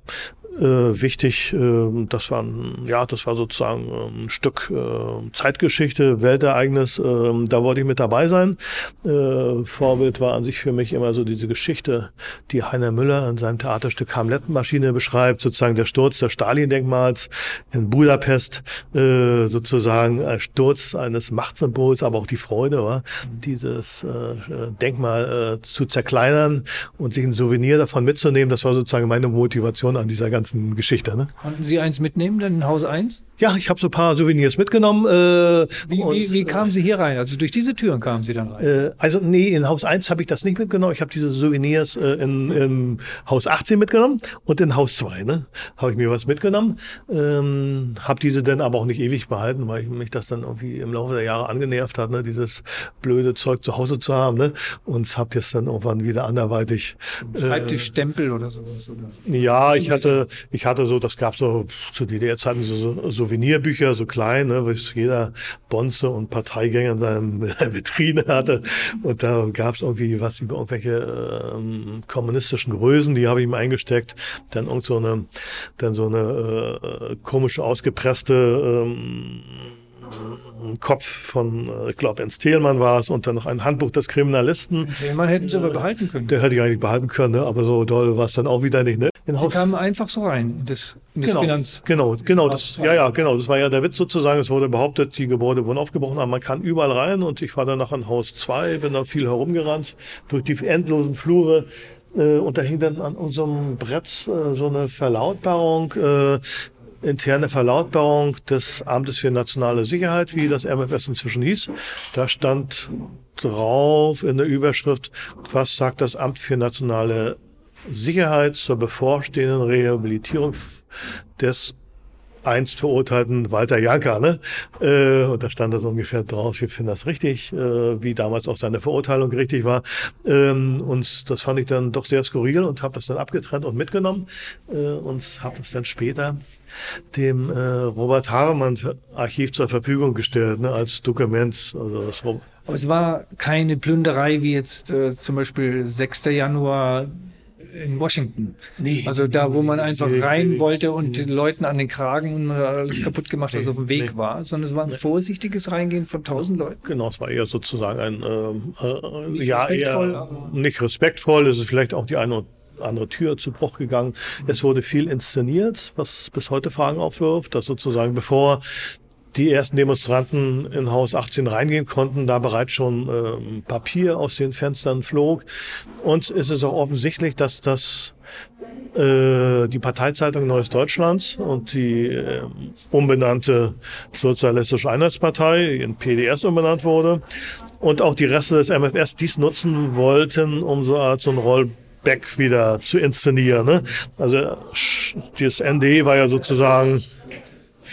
wichtig. Äh, das war ja, das war sozusagen ähm, ein Stück äh, Zeitgeschichte, Weltereignis. Äh, da wollte ich mit dabei sein. Äh, Vorbild war an sich für mich immer so diese Geschichte, die Heiner Müller in seinem Theaterstück Hamletmaschine beschreibt, sozusagen der Sturz des Stalin-Denkmals in Budapest, äh, sozusagen ein Sturz eines Machtsymbols, aber auch die Freude, dieses äh, Denkmal äh, zu zerkleinern und sich ein Souvenir davon mitzunehmen. Das war sozusagen meine Motivation an dieser ganzen ganzen Geschichte. Ne?
Konnten Sie eins mitnehmen, dann in Haus 1?
Ja, ich habe so ein paar Souvenirs mitgenommen.
Äh, wie, wie, wie kamen Sie hier rein? Also durch diese Türen kamen Sie dann rein?
Äh, also nee, in Haus 1 habe ich das nicht mitgenommen. Ich habe diese Souvenirs äh, in, in, Haus 18 mitgenommen und in Haus 2 ne, habe ich mir was mitgenommen. Ähm, habe diese dann aber auch nicht ewig behalten, weil mich das dann irgendwie im Laufe der Jahre angenervt hat, ne, dieses blöde Zeug zu Hause zu haben. Ne, und habe das dann irgendwann wieder anderweitig.
Schreibtischstempel äh, oder sowas? Oder?
Ja, ich hatte, ich hatte so, das gab so zu DDR-Zeiten so, so Souvenirbücher, so klein, ne, was jeder Bonze und Parteigänger in seinem Vitrine hatte. Und da gab es irgendwie was über irgendwelche ähm, kommunistischen Größen, die habe ich ihm eingesteckt. Dann irgend so eine, dann so eine äh, komische ausgepresste ähm, Kopf von, äh, ich glaube, Ernst Thielmann war es und dann noch ein Handbuch des Kriminalisten.
Thielmann hätten sie aber behalten können.
Der hätte ich eigentlich behalten können, ne? aber so doll war es dann auch wieder nicht. Ne?
In sie kamen einfach so rein in das,
das genau,
Finanz.
Genau, genau, das, ja, ja, genau. Das war ja der Witz sozusagen. Es wurde behauptet, die Gebäude wurden aufgebrochen, aber man kann überall rein und ich war dann nach in Haus 2, bin da viel herumgerannt durch die endlosen Flure. Äh, und da hing dann an unserem Brett äh, so eine Verlautbarung. Äh, interne Verlautbarung des Amtes für nationale Sicherheit, wie das MFS inzwischen hieß. Da stand drauf in der Überschrift, was sagt das Amt für nationale Sicherheit zur bevorstehenden Rehabilitierung des einst verurteilten Walter Janka. Ne? Äh, und da stand das ungefähr drauf, wir finden das richtig, äh, wie damals auch seine Verurteilung richtig war. Ähm, und das fand ich dann doch sehr skurril und habe das dann abgetrennt und mitgenommen äh, und habe das dann später dem äh, Robert Haremann Archiv zur Verfügung gestellt, ne, als Dokument. Also das
Aber es war keine Plünderei wie jetzt äh, zum Beispiel 6. Januar in Washington. Nee, also da, wo man einfach nee, rein nee, wollte und den Leuten an den Kragen und alles kaputt gemacht, was auf dem Weg war, sondern es war ein vorsichtiges Reingehen von tausend Leuten.
Genau, es war eher sozusagen ein, äh, äh, ja, respektvoll, eher nicht respektvoll, es ist vielleicht auch die eine andere Tür zu Bruch gegangen. Es wurde viel inszeniert, was bis heute Fragen aufwirft, dass sozusagen bevor die ersten Demonstranten in Haus 18 reingehen konnten, da bereits schon äh, Papier aus den Fenstern flog. Und es ist auch offensichtlich, dass das äh, die Parteizeitung Neues Deutschland und die äh, umbenannte Sozialistische Einheitspartei in PDS umbenannt wurde und auch die Reste des MFS dies nutzen wollten, um so, so ein Rollback wieder zu inszenieren. Ne? Also das ND war ja sozusagen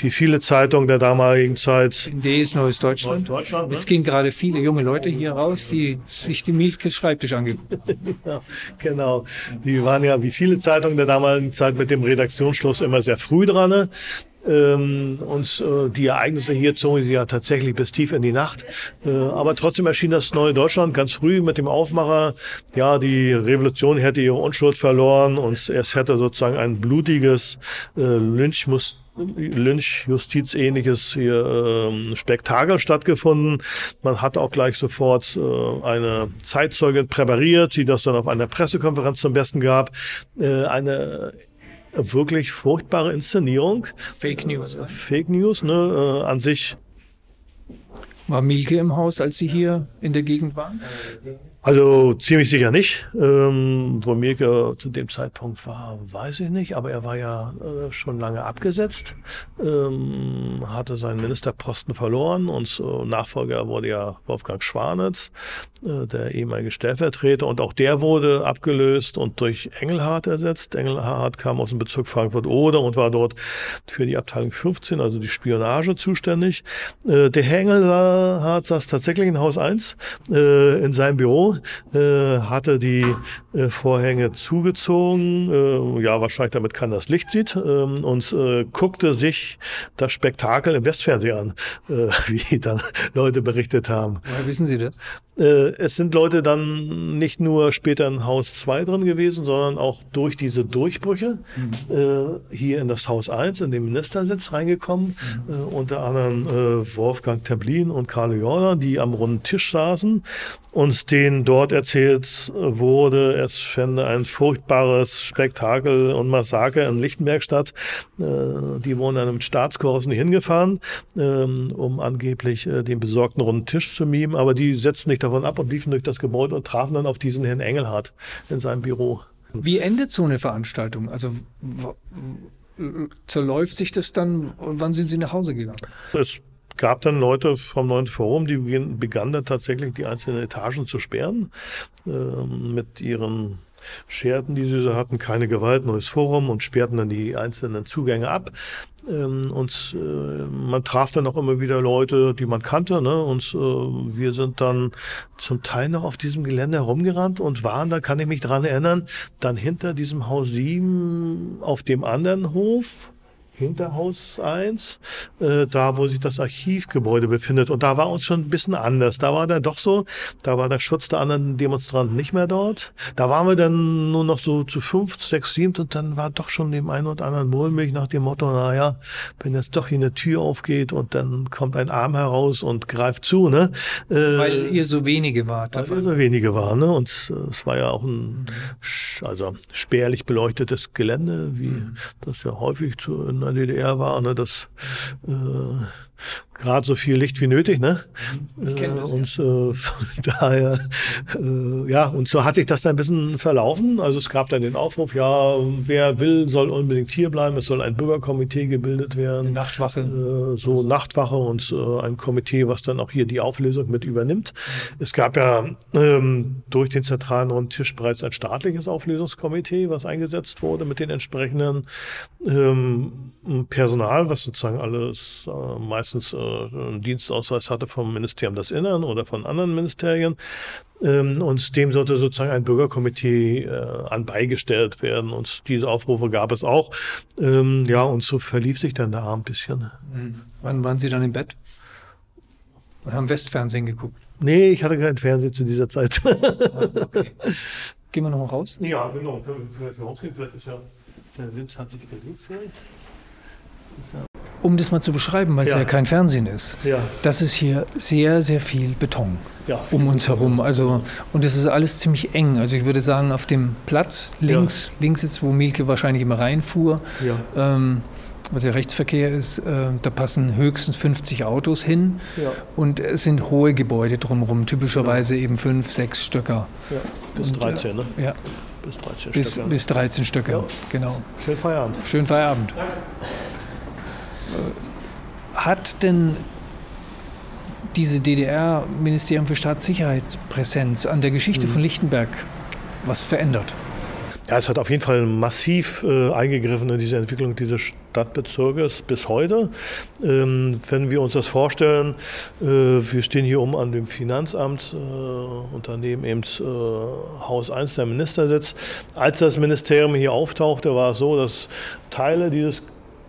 wie viele Zeitungen der damaligen Zeit.
ND ist Neues Deutschland. Deutschland ne? Jetzt gehen gerade viele junge Leute hier raus, die sich die Mielke Schreibtisch angeguckt
ja, Genau. Die waren ja wie viele Zeitungen der damaligen Zeit mit dem Redaktionsschluss immer sehr früh dran. Ne? Ähm, und äh, die Ereignisse hier zogen ja tatsächlich bis tief in die Nacht. Äh, aber trotzdem erschien das neue Deutschland ganz früh mit dem Aufmacher. Ja, die Revolution hätte ihre Unschuld verloren und es hätte sozusagen ein blutiges äh, Lynchmus Lynchjustiz-ähnliches hier ähm, Spektakel stattgefunden. Man hat auch gleich sofort äh, eine Zeitzeugin präpariert, die das dann auf einer Pressekonferenz zum Besten gab. Äh, eine wirklich furchtbare Inszenierung.
Fake News.
Fake News, ne, äh, an sich.
War Mielke im Haus, als Sie hier in der Gegend waren?
Also ziemlich sicher nicht. Ähm, wo Mirke zu dem Zeitpunkt war, weiß ich nicht, aber er war ja äh, schon lange abgesetzt, ähm, hatte seinen Ministerposten verloren und äh, Nachfolger wurde ja Wolfgang Schwanitz, äh, der ehemalige Stellvertreter und auch der wurde abgelöst und durch Engelhardt ersetzt. Engelhardt kam aus dem Bezirk Frankfurt-Oder und war dort für die Abteilung 15, also die Spionage zuständig. Äh, der Herr Engelhardt saß tatsächlich in Haus 1 äh, in seinem Büro äh, hatte die äh, Vorhänge zugezogen, äh, ja wahrscheinlich damit keiner das Licht sieht, ähm, und guckte sich das Spektakel im Westfernsehen an, wie dann Leute berichtet haben.
Woher wissen Sie das?
Es sind Leute dann nicht nur später in Haus 2 drin gewesen, sondern auch durch diese Durchbrüche mhm. hier in das Haus 1, in den Ministersitz reingekommen, mhm. unter anderem Wolfgang Templin und Karl Jordan, die am runden Tisch saßen und denen dort erzählt wurde, es fände ein furchtbares Spektakel und Massaker in Lichtenberg statt. Äh, die wurden dann mit Staatskorossen hingefahren, ähm, um angeblich äh, den besorgten runden Tisch zu mimen, aber die setzten nicht davon ab und liefen durch das Gebäude und trafen dann auf diesen Herrn Engelhardt in seinem Büro.
Wie endet so eine Veranstaltung? Also zerläuft sich das dann? Wann sind Sie nach Hause gegangen?
Es gab dann Leute vom neuen Forum, die begannen dann tatsächlich die einzelnen Etagen zu sperren äh, mit ihren Scherten, die sie so hatten, keine Gewalt, neues Forum und sperrten dann die einzelnen Zugänge ab. Ähm, und äh, man traf dann auch immer wieder Leute, die man kannte. Ne? Und äh, wir sind dann zum Teil noch auf diesem Gelände herumgerannt und waren, da kann ich mich dran erinnern, dann hinter diesem Haus 7 auf dem anderen Hof Hinterhaus 1, äh, da wo sich das Archivgebäude befindet. Und da war uns schon ein bisschen anders. Da war dann doch so, da war der Schutz der anderen Demonstranten nicht mehr dort. Da waren wir dann nur noch so zu fünf, sechs, sieben und dann war doch schon dem einen oder anderen mulmig nach dem Motto, naja, wenn jetzt doch hier eine Tür aufgeht und dann kommt ein Arm heraus und greift zu, ne?
Äh, weil ihr so wenige wart.
Weil wir so wenige waren, ne? Und äh, es war ja auch ein, also spärlich beleuctetes Gelände, wie mhm. das ja häufig zu, in der DDR war, ne, das äh, gerade so viel Licht wie nötig, ne? Das. Und äh, daher, äh, ja, und so hat sich das dann ein bisschen verlaufen. Also es gab dann den Aufruf, ja, wer will, soll unbedingt hier bleiben. Es soll ein Bürgerkomitee gebildet werden. Eine
Nachtwache.
Äh, so Nachtwache und äh, ein Komitee, was dann auch hier die Auflösung mit übernimmt. Es gab ja ähm, durch den zentralen Rundtisch bereits ein staatliches Auflösungskomitee, was eingesetzt wurde mit den entsprechenden ähm, Personal, was sozusagen alles äh, meistens äh, einen Dienstausweis hatte vom Ministerium des Innern oder von anderen Ministerien. Ähm, und dem sollte sozusagen ein Bürgerkomitee äh, anbeigestellt werden. Und diese Aufrufe gab es auch. Ähm, ja, und so verlief sich dann da ein bisschen.
Mhm. Wann waren Sie dann im Bett? Und haben Westfernsehen geguckt?
Nee, ich hatte kein Fernsehen zu dieser Zeit. Ah,
okay. Gehen wir nochmal raus?
Ja, genau. Vielleicht rausgehen. Vielleicht ist ja, der Wind hat sich gelegt vielleicht
um das mal zu beschreiben, weil es ja. ja kein Fernsehen ist,
ja.
das ist hier sehr, sehr viel Beton ja. um uns herum. Also, und es ist alles ziemlich eng. Also ich würde sagen, auf dem Platz links, links jetzt, wo Mielke wahrscheinlich immer reinfuhr, ähm, was ja Rechtsverkehr ist, äh, da passen höchstens 50 Autos hin und es sind hohe Gebäude drumherum, typischerweise eben fünf, sechs Stöcker.
Bis und, 13, äh, ne?
Ja.
Bis 13
bis, Stöcker. Bis 13 Stöcker, genau.
Schönen Feierabend.
Schönen Feierabend. Danke. Hat denn diese DDR-Ministerium für Staatssicherheit Präsenz an der Geschichte mhm. von Lichtenberg was verändert?
Ja, es hat auf jeden Fall massiv äh, eingegriffen in diese Entwicklung dieses Stadtbezirkes bis heute. Ähm, wenn wir uns das vorstellen, äh, wir stehen hier um an dem Finanzamt, äh, und daneben eben äh, Haus 1 der Ministersitz. Als das Ministerium hier auftauchte, war es so, dass Teile dieses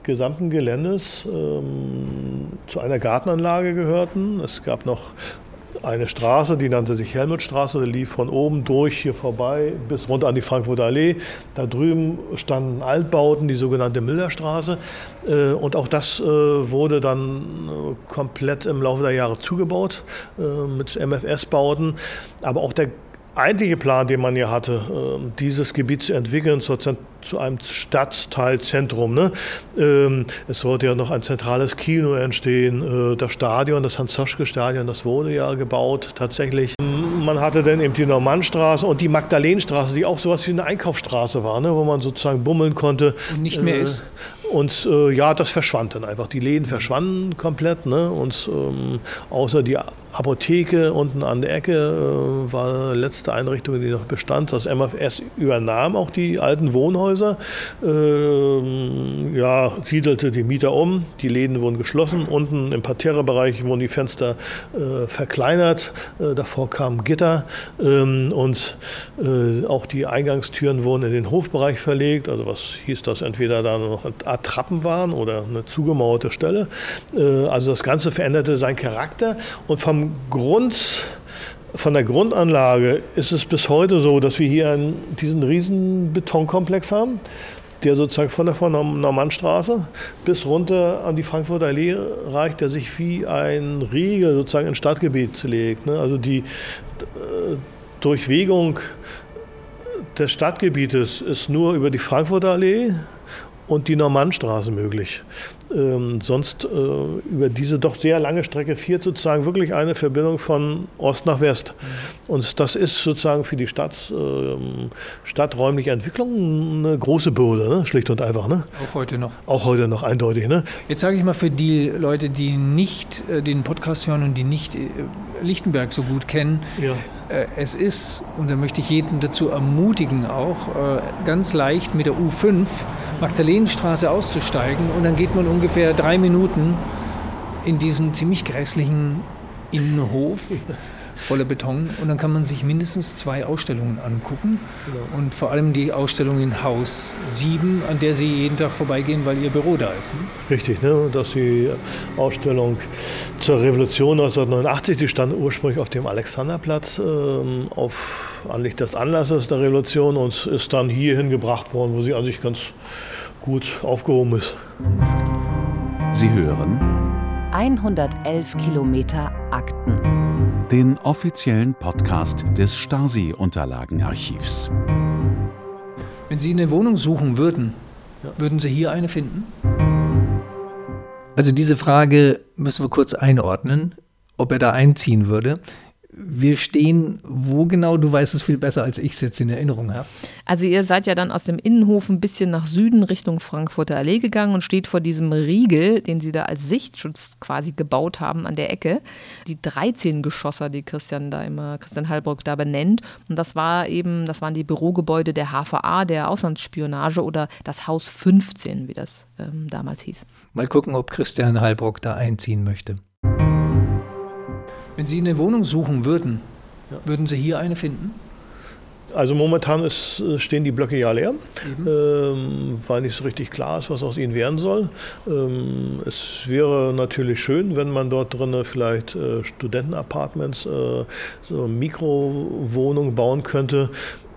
gesamten Geländes ähm, zu einer Gartenanlage gehörten. Es gab noch eine Straße, die nannte sich Helmutstraße, die lief von oben durch hier vorbei bis runter an die Frankfurter Allee. Da drüben standen Altbauten, die sogenannte Millerstraße. Äh, und auch das äh, wurde dann äh, komplett im Laufe der Jahre zugebaut mit MFS-Bauten. Aber auch der eigentliche Plan, den man ja hatte, äh, dieses Gebiet zu entwickeln zu einem Stadtteilzentrum. Ne? Ähm, es sollte ja noch ein zentrales Kino entstehen. Äh, das Stadion, das Hans-Zoschke-Stadion, das wurde ja gebaut tatsächlich. Man hatte dann eben die Normannstraße und die Magdalenenstraße, die auch sowas wie eine Einkaufsstraße war, ne? wo man sozusagen bummeln konnte.
Und nicht mehr äh, ist.
Und äh, ja, das verschwand dann einfach. Die Läden verschwanden komplett. Ne? Und ähm, außer die Apotheke unten an der Ecke äh, war die letzte Einrichtung, die noch bestand. Das MFS übernahm auch die alten Wohnhäuser, äh, ja, siedelte die Mieter um, die Läden wurden geschlossen, unten im Parterrebereich wurden die Fenster äh, verkleinert, äh, davor kamen Gitter ähm, und äh, auch die Eingangstüren wurden in den Hofbereich verlegt, also was hieß das, entweder da noch eine Art Trappen waren oder eine zugemauerte Stelle. Äh, also das Ganze veränderte seinen Charakter und vom Grund, von der Grundanlage ist es bis heute so, dass wir hier einen, diesen riesen Betonkomplex haben, der sozusagen von der Normannstraße bis runter an die Frankfurter Allee reicht, der sich wie ein Riegel sozusagen ins Stadtgebiet legt. Ne? Also die äh, Durchwegung des Stadtgebietes ist nur über die Frankfurter Allee und die Normannstraße möglich ähm, sonst äh, über diese doch sehr lange Strecke fährt sozusagen wirklich eine Verbindung von Ost nach West. Und das ist sozusagen für die Stadt, äh, stadträumliche Entwicklung eine große Bürde, ne? schlicht und einfach. Ne?
Auch heute noch.
Auch heute noch, eindeutig. Ne?
Jetzt sage ich mal für die Leute, die nicht äh, den Podcast hören und die nicht äh, Lichtenberg so gut kennen, ja. Äh, es ist, und da möchte ich jeden dazu ermutigen, auch äh, ganz leicht mit der U5 Magdalenenstraße auszusteigen. Und dann geht man ungefähr drei Minuten in diesen ziemlich grässlichen Innenhof voller Beton. Und dann kann man sich mindestens zwei Ausstellungen angucken. Genau. Und vor allem die Ausstellung in Haus 7, an der Sie jeden Tag vorbeigehen, weil Ihr Büro da ist. Ne?
Richtig, ne? das ist die Ausstellung zur Revolution 1989. Die stand ursprünglich auf dem Alexanderplatz ähm, auf Anlicht des Anlasses der Revolution und ist dann hierhin gebracht worden, wo sie an sich ganz gut aufgehoben ist.
Sie hören 111 Kilometer Akten
den offiziellen Podcast des Stasi-Unterlagenarchivs.
Wenn Sie eine Wohnung suchen würden, würden Sie hier eine finden? Also diese Frage müssen wir kurz einordnen, ob er da einziehen würde wir stehen wo genau? Du weißt es viel besser, als ich es jetzt in Erinnerung habe.
Also ihr seid ja dann aus dem Innenhof ein bisschen nach Süden Richtung Frankfurter Allee gegangen und steht vor diesem Riegel, den sie da als Sichtschutz quasi gebaut haben an der Ecke. Die 13 Geschosser, die Christian da immer, Christian Hallbrock da benennt. Und das war eben, das waren die Bürogebäude der HVA, der Auslandsspionage oder das Haus 15, wie das ähm, damals hieß.
Mal gucken, ob Christian Hallbrock da einziehen möchte. Wenn Sie eine Wohnung suchen würden, ja. würden Sie hier eine finden?
Also momentan ist, stehen die Blöcke ja leer, ähm, weil nicht so richtig klar ist, was aus ihnen werden soll. Ähm, es wäre natürlich schön, wenn man dort drin vielleicht äh, Studentenapartments, äh, so Mikrowohnungen bauen könnte,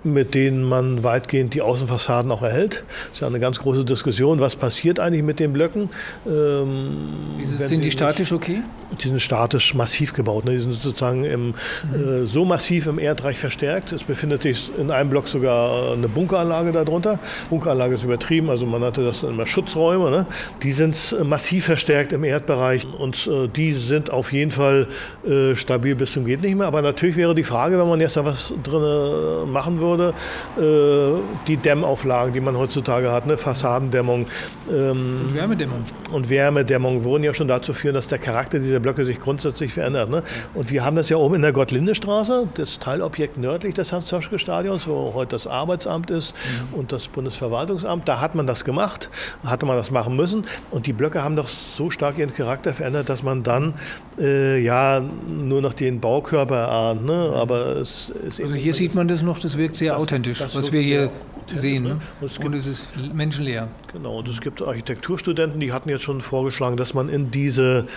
mit denen man weitgehend die Außenfassaden auch erhält. Das ist ja eine ganz große Diskussion. Was passiert eigentlich mit den Blöcken?
Ähm, sind die statisch okay?
Die sind statisch massiv gebaut. Ne? Die sind sozusagen im, mhm. äh, so massiv im Erdreich verstärkt. Es befindet sich in einem Block sogar eine Bunkeranlage darunter. Bunkeranlage ist übertrieben, also man hatte das immer Schutzräume. Ne? Die sind massiv verstärkt im Erdbereich und äh, die sind auf jeden Fall äh, stabil bis zum geht nicht mehr. Aber natürlich wäre die Frage, wenn man jetzt da was drin äh, machen würde, würde, äh, die Dämmauflagen, die man heutzutage hat, ne? Fassadendämmung.
Ähm, und Wärmedämmung.
Und Wärmedämmung würden ja schon dazu führen, dass der Charakter dieser Blöcke sich grundsätzlich verändert. Ne? Und wir haben das ja oben in der Gottlinde-Straße, das Teilobjekt nördlich des Hans-Zoschke-Stadions, wo heute das Arbeitsamt ist mhm. und das Bundesverwaltungsamt. Da hat man das gemacht, hatte man das machen müssen. Und die Blöcke haben doch so stark ihren Charakter verändert, dass man dann äh, ja nur noch den Baukörper erahnt. Ne? Aber es
ist also hier sieht man das noch, das wirkt sehr das, authentisch, das was wir hier sehen. Ne? Und, es, und es ist menschenleer.
Genau, und es gibt Architekturstudenten, die hatten jetzt schon vorgeschlagen, dass man in diese,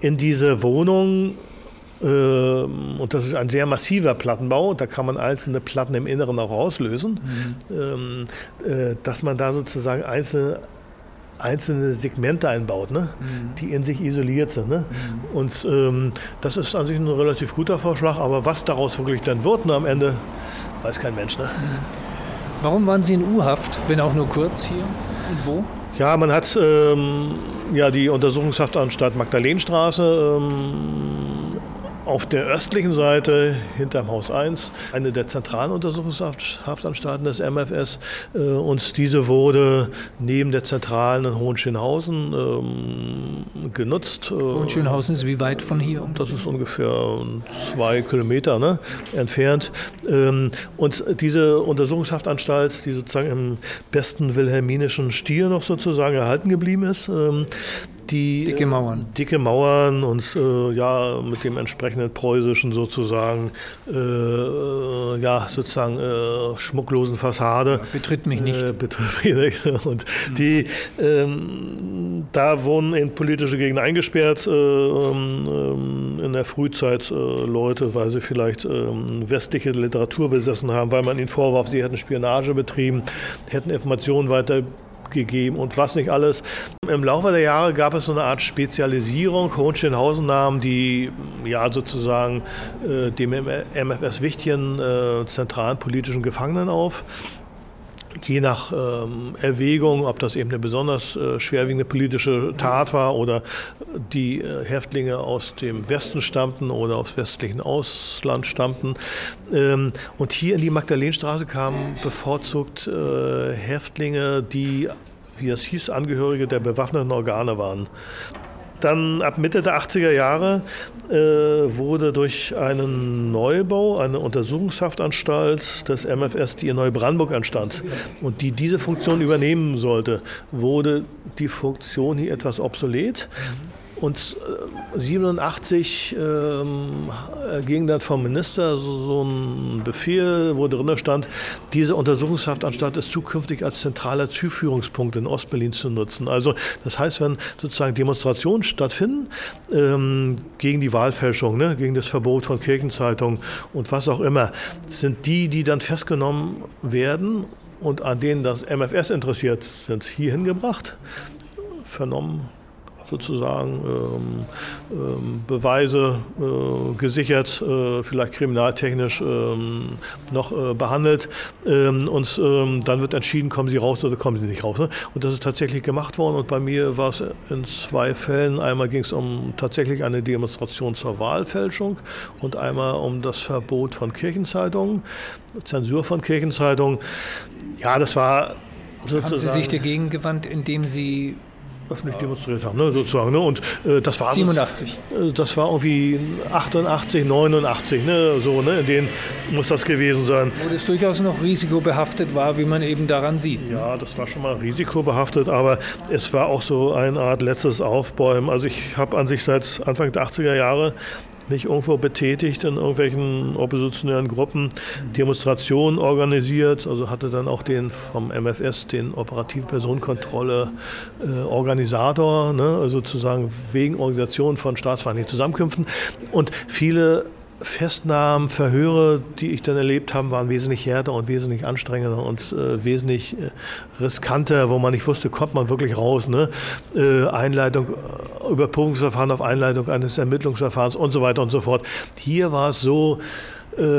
in diese Wohnung ähm, und das ist ein sehr massiver Plattenbau, da kann man einzelne Platten im Inneren auch rauslösen, mhm. Ähm, äh, dass man da sozusagen einzelne einzelne Segmente einbaut, ne? Mhm. die in sich isoliert sind. Ne? Mhm. Und ähm, das ist an sich ein relativ guter Vorschlag, aber was daraus wirklich dann wird ne, am Ende, weiß kein Mensch. Ne?
Warum waren Sie in U-Haft, wenn auch nur kurz hier und wo?
Ja, man hat ähm, ja die Untersuchungshaftanstalt Magdalenstraße ähm, auf der östlichen Seite, hinterm Haus 1, eine der zentralen Untersuchungshaftanstalten des MFS. Äh, und diese wurde neben der zentralen in Hohenschönhausen ähm, genutzt.
Äh, Hohenschönhausen ist wie weit von hier?
Das ist ungefähr zwei Kilometer ne, entfernt. Ähm, und diese Untersuchungshaftanstalt, die sozusagen im besten wilhelminischen Stil noch sozusagen erhalten geblieben ist, ähm, die
dicke Mauern,
äh, dicke Mauern und äh, ja mit dem entsprechenden preußischen sozusagen äh, äh ja sozusagen äh, schmucklosen Fassade
betritt mich nicht.
betritt mich nicht. und mhm. die ähm, da wurden in politische Gegenden eingesperrt ähm, ähm, in der Frühzeit Leute, weil sie vielleicht ähm, westliche Literatur besessen haben, weil man ihnen vorwarf, sie hätten Spionage betrieben, hätten Informationen weiter gegeben und was nicht alles. Im Laufe der Jahre gab es so eine Art Spezialisierung. Hohenschönhausen nahm die ja sozusagen äh, dem MFS wichtigen äh, zentralen politischen Gefangenen auf je nach ähm, Erwägung, ob das eben eine besonders äh, schwerwiegende politische Tat war oder die äh, Häftlinge aus dem Westen stammten oder aus westlichen Ausland stammten. Ähm, und hier in die Magdalenstraße kamen bevorzugt äh, Häftlinge, die wie es hieß, Angehörige der bewaffneten Organe waren. Dann ab Mitte der 80er Jahre äh, wurde durch einen Neubau, eine Untersuchungshaftanstalt des MFS, die in Neubrandenburg entstand und die diese Funktion übernehmen sollte, wurde die Funktion hier etwas obsolet. Und 87 äh, ähm, ging dann vom Minister so, so, ein Befehl, wo drin stand, diese Untersuchungshaftanstalt ist zukünftig als zentraler Zuführungspunkt in Ostberlin zu nutzen. Also das heißt, wenn sozusagen Demonstrationen stattfinden ähm, gegen die Wahlfälschung, ne, gegen das Verbot von Kirchenzeitungen und was auch immer, sind die, die dann festgenommen werden und an denen das MFS interessiert, sind hierhin gebracht, vernommen sozusagen ähm, ähm, Beweise äh, gesichert, äh, vielleicht kriminaltechnisch ähm, noch äh, behandelt ähm, und ähm, dann wird entschieden, kommen sie raus oder kommen sie nicht raus. Ne? Und das ist tatsächlich gemacht worden und bei mir war es in zwei Fällen. Einmal ging es um tatsächlich eine Demonstration zur Wahlfälschung und einmal um das Verbot von Kirchenzeitungen, Zensur von Kirchenzeitungen. Ja, das war
sozusagen. Haben Sie sich dagegen gewandt, indem Sie
öffentlich demonstriert haben, ne, sozusagen. Ne? Und äh, das war
87.
Äh, das war irgendwie 88, 89, ne, so, ne, in denen muss das gewesen sein.
Wo das durchaus noch risikobehaftet war, wie man eben daran sieht.
Ne? Ja, das war schon mal risikobehaftet, aber es war auch so eine Art letztes Aufbäumen. Also ich habe an sich seit Anfang der 80er Jahre mich irgendwo betätigt in irgendwelchen oppositionellen Gruppen, Demonstrationen organisiert, also hatte dann auch den vom MFS, den Operative Personenkontrolle äh, Organisator, ne, also sozusagen wegen Organisation von staatsfeindlichen Zusammenkünften. Und viele Festnahmen, Verhöre, die ich dann erlebt habe, waren wesentlich härter und wesentlich anstrengender und äh, wesentlich äh, riskanter, wo man nicht wusste, kommt man wirklich raus. Ne? Äh, Einleitung, äh, Überprüfungsverfahren auf Einleitung eines Ermittlungsverfahrens und so weiter und so fort. Hier war es so,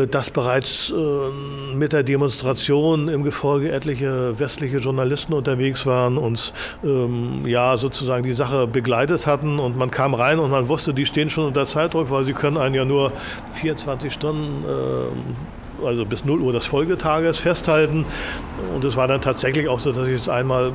dass bereits äh, mit der Demonstration im Gefolge etliche westliche Journalisten unterwegs waren und ähm, ja sozusagen die Sache begleitet hatten. Und man kam rein und man wusste, die stehen schon unter Zeitdruck, weil sie können einen ja nur 24 Stunden ähm, also bis 0 Uhr des Folgetages festhalten. Und es war dann tatsächlich auch so, dass ich es einmal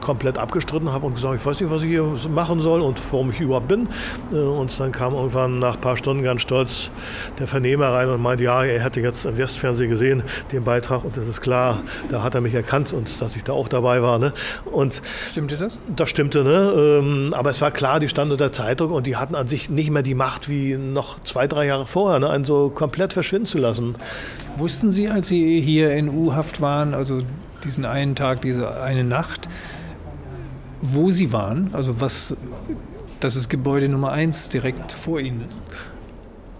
komplett abgestritten habe und gesagt, ich weiß nicht, was ich hier machen soll und warum ich überhaupt bin. Äh, und dann kam irgendwann nach ein paar Stunden ganz stolz der Vernehmer rein und meinte, ja, er hätte jetzt im Westfernsehen gesehen, den Beitrag und das ist klar, da hat er mich erkannt und dass ich da auch dabei war. Ne? Und
stimmte das?
Das stimmte, ne? Ähm, aber es war klar, die standen unter Zeitung und die hatten an sich nicht mehr die Macht wie noch zwei, drei Jahre vorher, ne? einen so komplett verschwinden zu lassen.
Wussten Sie, als Sie hier in U-Haft waren, also diesen einen Tag, diese eine Nacht, wo Sie waren? Also was, dass es Gebäude Nummer 1 direkt vor Ihnen ist?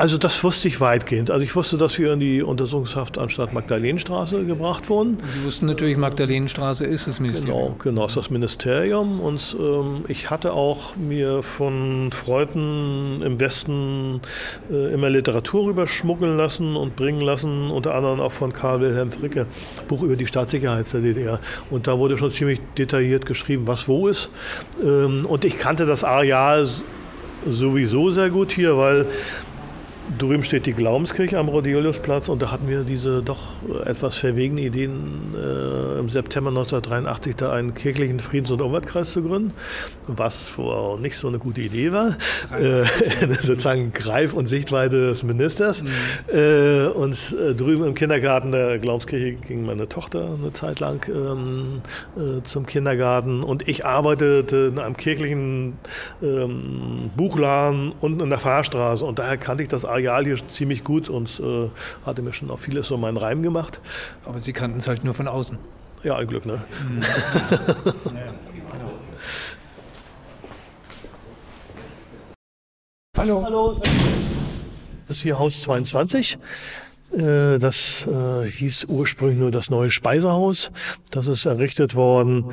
Also das wusste ich weitgehend. Also ich wusste, dass wir in die Untersuchungshaftanstalt Magdalenenstraße gebracht wurden.
Sie wussten natürlich, Magdalenenstraße ist das Ministerium.
Genau, genau, ist das Ministerium. Und ähm, ich hatte auch mir von Freunden im Westen äh, immer Literatur rüberschmuggeln lassen und bringen lassen, unter anderem auch von Karl Wilhelm Fricke, Buch über die Staatssicherheit der DDR. Und da wurde schon ziemlich detailliert geschrieben, was wo ist. Ähm, und ich kannte das Areal sowieso sehr gut hier, weil Drüben steht die Glaubenskirche am Rodeliusplatz und da hatten wir diese doch etwas verwegene Ideen, äh, im September 1983 da einen kirchlichen Friedens- und Umweltkreis zu gründen, was wohl nicht so eine gute Idee war. Äh, sozusagen Greif- und Sichtweite des Ministers. Mhm. Äh, und äh, drüben im Kindergarten der Glaubenskirche ging meine Tochter eine Zeit lang ähm, äh, zum Kindergarten und ich arbeitete in einem kirchlichen ähm, Buchladen unten in der Fahrstraße und daher kannte ich das Areal hier ziemlich gut und äh, hatte mir schon auch vieles so meinen Reim gemacht.
Aber Sie kannten es halt nur von außen.
Ja, ein Glück, ne? Mhm. Hallo. Hallo. Das ist hier Haus 22. Äh, das äh, hieß ursprünglich nur das neue Speisehaus. Das ist errichtet worden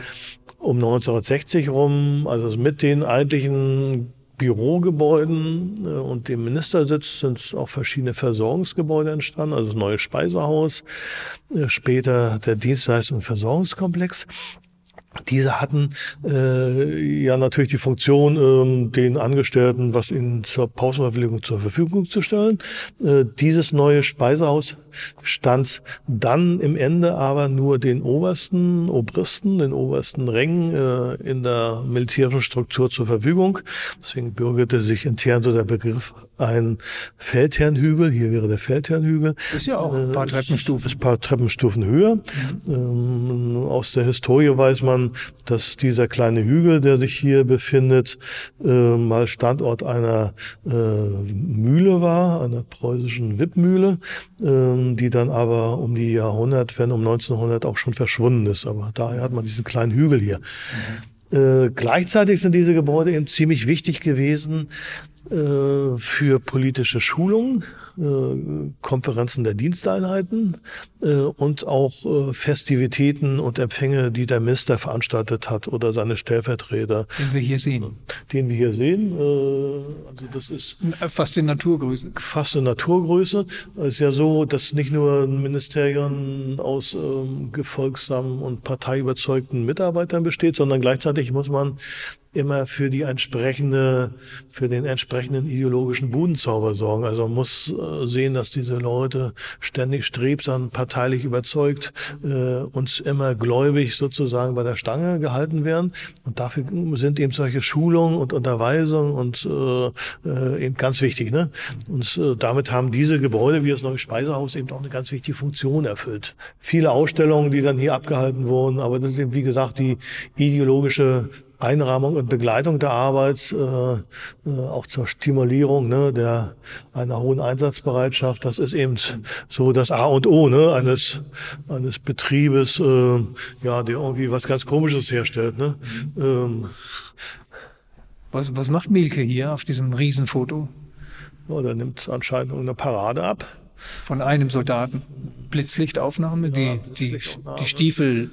um 1960 rum, also mit den eigentlichen Bürogebäuden äh, und dem Ministersitz sind auch verschiedene Versorgungsgebäude entstanden, also das neue Speisehaus, äh, später der Dienstleistungs- und Versorgungskomplex. Diese hatten äh, ja natürlich die Funktion, ähm, den Angestellten was ihnen zur Pausenverpflegung zur Verfügung zu stellen. Äh, dieses neue Speisehaus stand dann im Ende aber nur den obersten Obristen, den obersten Rängen äh, in der militärischen Struktur zur Verfügung. Deswegen bürgerte sich intern so der Begriff ein Feldherrnhügel. Hier wäre der Feldherrnhügel.
Ist ja auch ein paar äh, Treppenstufen.
Ist ein paar Treppenstufen höher. Mhm. Ähm, aus der Historie weiß man, dass dieser kleine Hügel, der sich hier befindet, äh, mal Standort einer äh, Mühle war, einer preußischen Wippmühle, äh, die dann aber um die Jahrhundertwende, um 1900 auch schon verschwunden ist. Aber daher hat man diesen kleinen Hügel hier. Mhm. Äh, gleichzeitig sind diese Gebäude eben ziemlich wichtig gewesen äh, für politische Schulungen, äh, Konferenzen der Diensteinheiten äh, und auch äh, Festivitäten und Empfänge, die der Minister veranstaltet hat oder seine Stellvertreter.
Den wir hier sehen.
Den wir hier sehen. Also das ist
fast in Naturgröße.
Fast in Naturgröße. Es ist ja so, dass nicht nur Ministerien aus ähm, gefolgsamen und parteiüberzeugten Mitarbeitern besteht, sondern gleichzeitig muss man immer für die entsprechende, für den entsprechenden ideologischen Budenzauber sorgen. Also man muss äh, sehen, dass diese Leute ständig strebsam, parteilich überzeugt äh, und immer gläubig sozusagen bei der Stange gehalten werden. Und dafür sind eben solche Schulungen und Unterweisungen und äh, äh, eben ganz wichtig. Ne? Und äh, damit haben diese Gebäude wie das neue Speisehaus eben auch eine ganz wichtige Funktion erfüllt. Viele Ausstellungen, die dann hier abgehalten wurden, aber das ist eben wie gesagt die ideologische Einrahmung und Begleitung der Arbeit, äh, äh, auch zur Stimulierung ne, der einer hohen Einsatzbereitschaft. Das ist eben so das A und O ne, eines eines Betriebes, äh, ja, der irgendwie was ganz Komisches herstellt. Ne. Ähm,
was, was macht Milke hier auf diesem Riesenfoto?
Ja, der nimmt anscheinend eine Parade ab
von einem Soldaten. Blitzlichtaufnahme, die, die, die Stiefel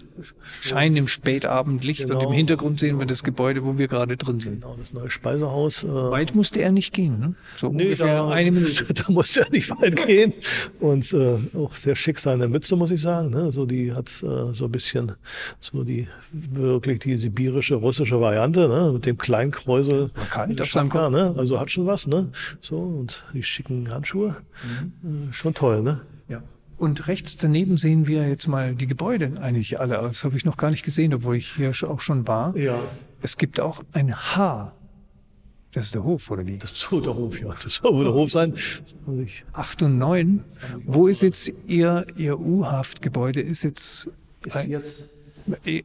scheinen im Spätabendlicht genau. und im genau. Hintergrund sehen wir das Gebäude, wo wir gerade drin sind.
Genau, das neue Speisehaus.
Äh weit musste er nicht gehen, ne?
So nee, ungefähr da, eine Minute. Da musste er nicht weit gehen und äh, auch sehr schick seine Mütze, muss ich sagen. Ne? So die hat äh, so ein bisschen so die wirklich die sibirische russische Variante ne? mit dem kleinen Kräusel.
Kalt auf seinem Kopf.
Ne? Also hat schon was, ne? So und die schicken Handschuhe. Mhm. Schon toll, ne?
Ja. Und rechts daneben sehen wir jetzt mal die Gebäude eigentlich alle. Das habe ich noch gar nicht gesehen, obwohl ich hier auch schon war.
Ja.
Es gibt auch ein H. Das ist der Hof, oder wie?
Das soll der Hof, ja. Das soll der Hof sein.
Acht und neun. Wo ist jetzt Ihr, Ihr U-Haftgebäude? Ist jetzt.
Ist jetzt
Ich,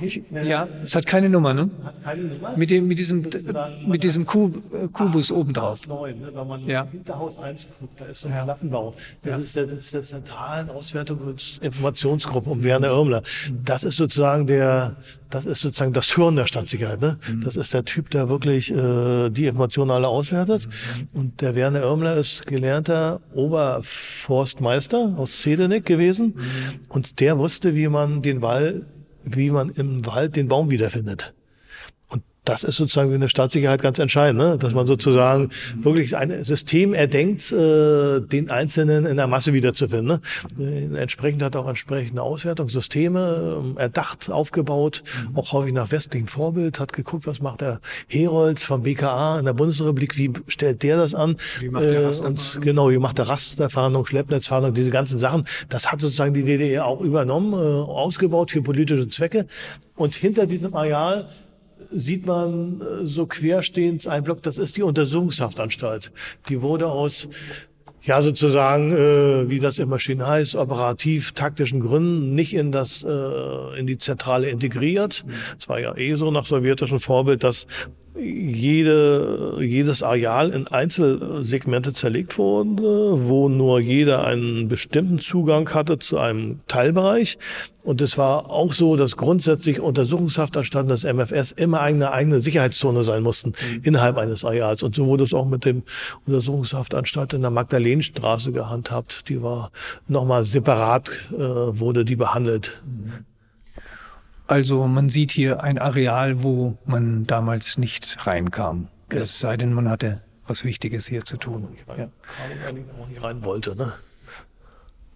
ich, ja, es hat keine Nummer, ne? Hat keine Nummer. Mit, dem, mit diesem, mit diesem äh, Kubus obendrauf. 9, ne? Wenn man ja. Hinterhaus 1 guckt, da ist so ein ja. Plattenbau.
Das, ja. ist der, ist der zentralen Auswertung und Informationsgruppe um Werner Irmler. Das ist sozusagen der, das ist sozusagen das Hirn der Stadtsicherheit. Ne? Mhm. Das ist der Typ, der wirklich äh, die Informationen alle auswertet. Mhm. Und der Werner Irmler ist gelernter Oberforstmeister aus Zedenick gewesen. Mhm. Und der wusste, wie man den Wald, wie man im Wald den Baum wiederfindet das ist sozusagen für eine Staatssicherheit ganz entscheidend, ne? dass man sozusagen wirklich ein System erdenkt, äh, den Einzelnen in der Masse wiederzufinden. Ne? Entsprechend hat auch entsprechende Auswertungssysteme äh, erdacht, aufgebaut, auch häufig nach westlichem Vorbild, hat geguckt, was macht der Herold vom BKA in der Bundesrepublik, wie stellt der das an? Wie macht der äh, und genau, wie macht der Rasterfahndung, Schleppnetzfahndung, diese ganzen Sachen. Das hat sozusagen die DDR auch übernommen, äh, ausgebaut für politische Zwecke. Und hinter diesem Areal sieht man äh, so querstehend ein Block, das ist die Untersuchungshaftanstalt. Die wurde aus ja sozusagen, äh, wie das immer schön heißt, operativ taktischen Gründen nicht in das äh, in die Zentrale integriert. Es war ja eh so nach sowjetischem Vorbild, dass jede, jedes Areal in Einzelsegmente zerlegt wurde, wo nur jeder einen bestimmten Zugang hatte zu einem Teilbereich. Und es war auch so, dass grundsätzlich Untersuchungshaftanstalten des MFS immer eine eigene Sicherheitszone sein mussten mhm. innerhalb eines Areals. Und so wurde es auch mit dem Untersuchungshaftanstalt in der Magdalenenstraße gehandhabt. Die war nochmal separat, äh, wurde die behandelt. Mhm.
Also man sieht hier ein Areal, wo man damals nicht reinkam. Es sei denn, man hatte was Wichtiges hier zu tun. Ja.
Rein wollte, ne?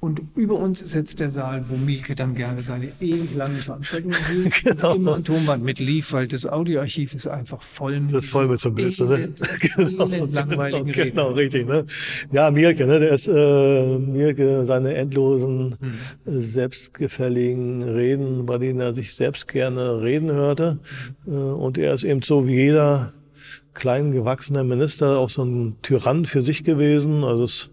Und über uns sitzt der Saal, wo Mielke dann gerne seine ewig langen Veranstaltungen hielt genau. immer ein Tonband mitlief, weil das Audioarchiv ist einfach voll
mit Das ist voll mit so Blitze, ne?
genau. langweiligen
Reden. Genau, richtig, ne? Ja, Mielke, ne? Der ist, äh, Mielke, seine endlosen, hm. selbstgefälligen Reden, bei denen er sich selbst gerne reden hörte. Hm. Äh, und er ist eben so wie jeder klein gewachsener Minister auch so ein Tyrann für sich gewesen. Also es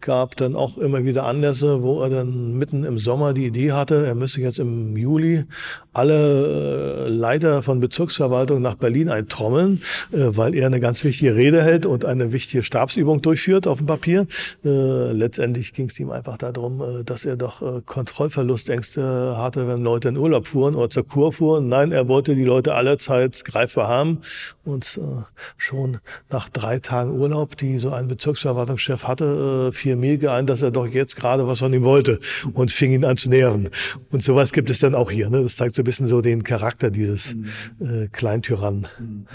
gab dann auch immer wieder Anlässe, wo er dann mitten im Sommer die Idee hatte, er müsse jetzt im Juli alle äh, Leiter von Bezirksverwaltung nach Berlin eintrommeln, äh, weil er eine ganz wichtige Rede hält und eine wichtige Stabsübung durchführt auf dem Papier. Äh, letztendlich ging es ihm einfach darum, dass er doch Kontrollverlustängste hatte, wenn Leute in Urlaub fuhren oder zur Kur fuhren. Nein, er wollte die Leute allerzeit greifbar haben und schon nach drei Tagen Urlaub, die so ein Bezirksverwaltungschef hatte, fiel Milke ein, dass er doch jetzt gerade was von ihm wollte und fing ihn an zu nähren. Und sowas gibt es dann auch hier. Ne? Das zeigt so ein bisschen so den Charakter dieses mhm. äh, Kleintyrannen. Mhm.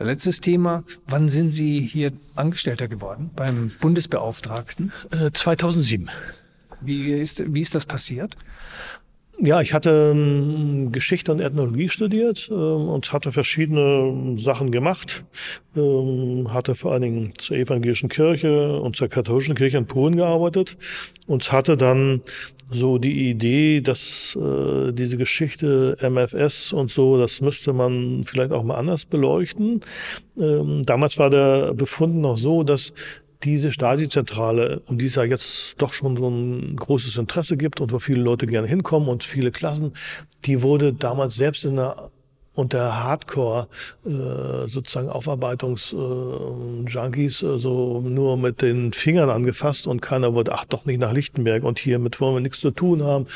Letztes Thema. Wann sind Sie hier Angestellter geworden beim Bundesbeauftragten?
Äh, 2007.
Wie ist, wie ist das passiert?
Ja, ich hatte ähm, Geschichte und Ethnologie studiert ähm, und hatte verschiedene Sachen gemacht. Ähm, hatte vor allen Dingen zur evangelischen Kirche und zur katholischen Kirche in Polen gearbeitet und hatte dann so die Idee, dass äh, diese Geschichte MFS und so, das müsste man vielleicht auch mal anders beleuchten. Damals war der Befund noch so, dass diese Stasi-Zentrale, um die es ja jetzt doch schon so ein großes Interesse gibt und wo viele Leute gerne hinkommen und viele Klassen, die wurde damals selbst in der unter Hardcore äh, sozusagen Aufarbeitungs-Junkies äh, so nur mit den Fingern angefasst und keiner wollte, ach doch nicht nach Lichtenberg und hiermit wollen wir nichts zu tun haben.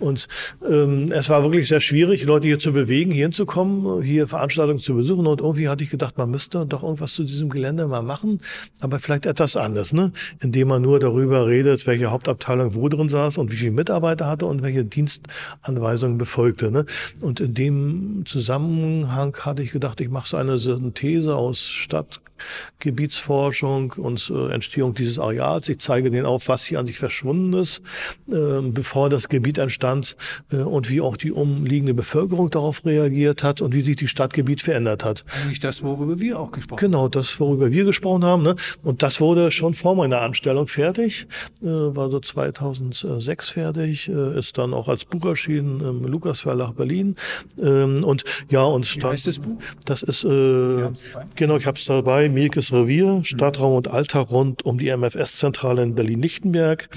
Und ähm, es war wirklich sehr schwierig, Leute hier zu bewegen, hier hinzukommen, hier Veranstaltungen zu besuchen und irgendwie hatte ich gedacht, man müsste doch irgendwas zu diesem Gelände mal machen, aber vielleicht etwas anders, ne? indem man nur darüber redet, welche Hauptabteilung wo drin saß und wie viele Mitarbeiter hatte und welche Dienstanweisungen befolgte. Ne? Und in dem Zusammenhang Zusammenhang hatte ich gedacht, ich mache so eine Synthese aus Stadt, Gebietsforschung und äh, Entstehung dieses Areals. Ich zeige denen auf, was hier an sich verschwunden ist, äh, bevor das Gebiet entstand äh, und wie auch die umliegende Bevölkerung darauf reagiert hat und wie sich die Stadtgebiet verändert hat.
Eigentlich das, worüber wir auch gesprochen
haben. Genau, das, worüber wir gesprochen haben. Ne? Und das wurde schon vor meiner Anstellung fertig, äh, war so 2006 fertig, äh, ist dann auch als Buch erschienen im Lukas Verlag Berlin. Ähm, und ja, und
wie heißt das Buch?
Das ist, äh, genau, ich habe es dabei, Mielkes Revier, Stadtraum und Alltag rund um die MFS-Zentrale in Berlin-Lichtenberg.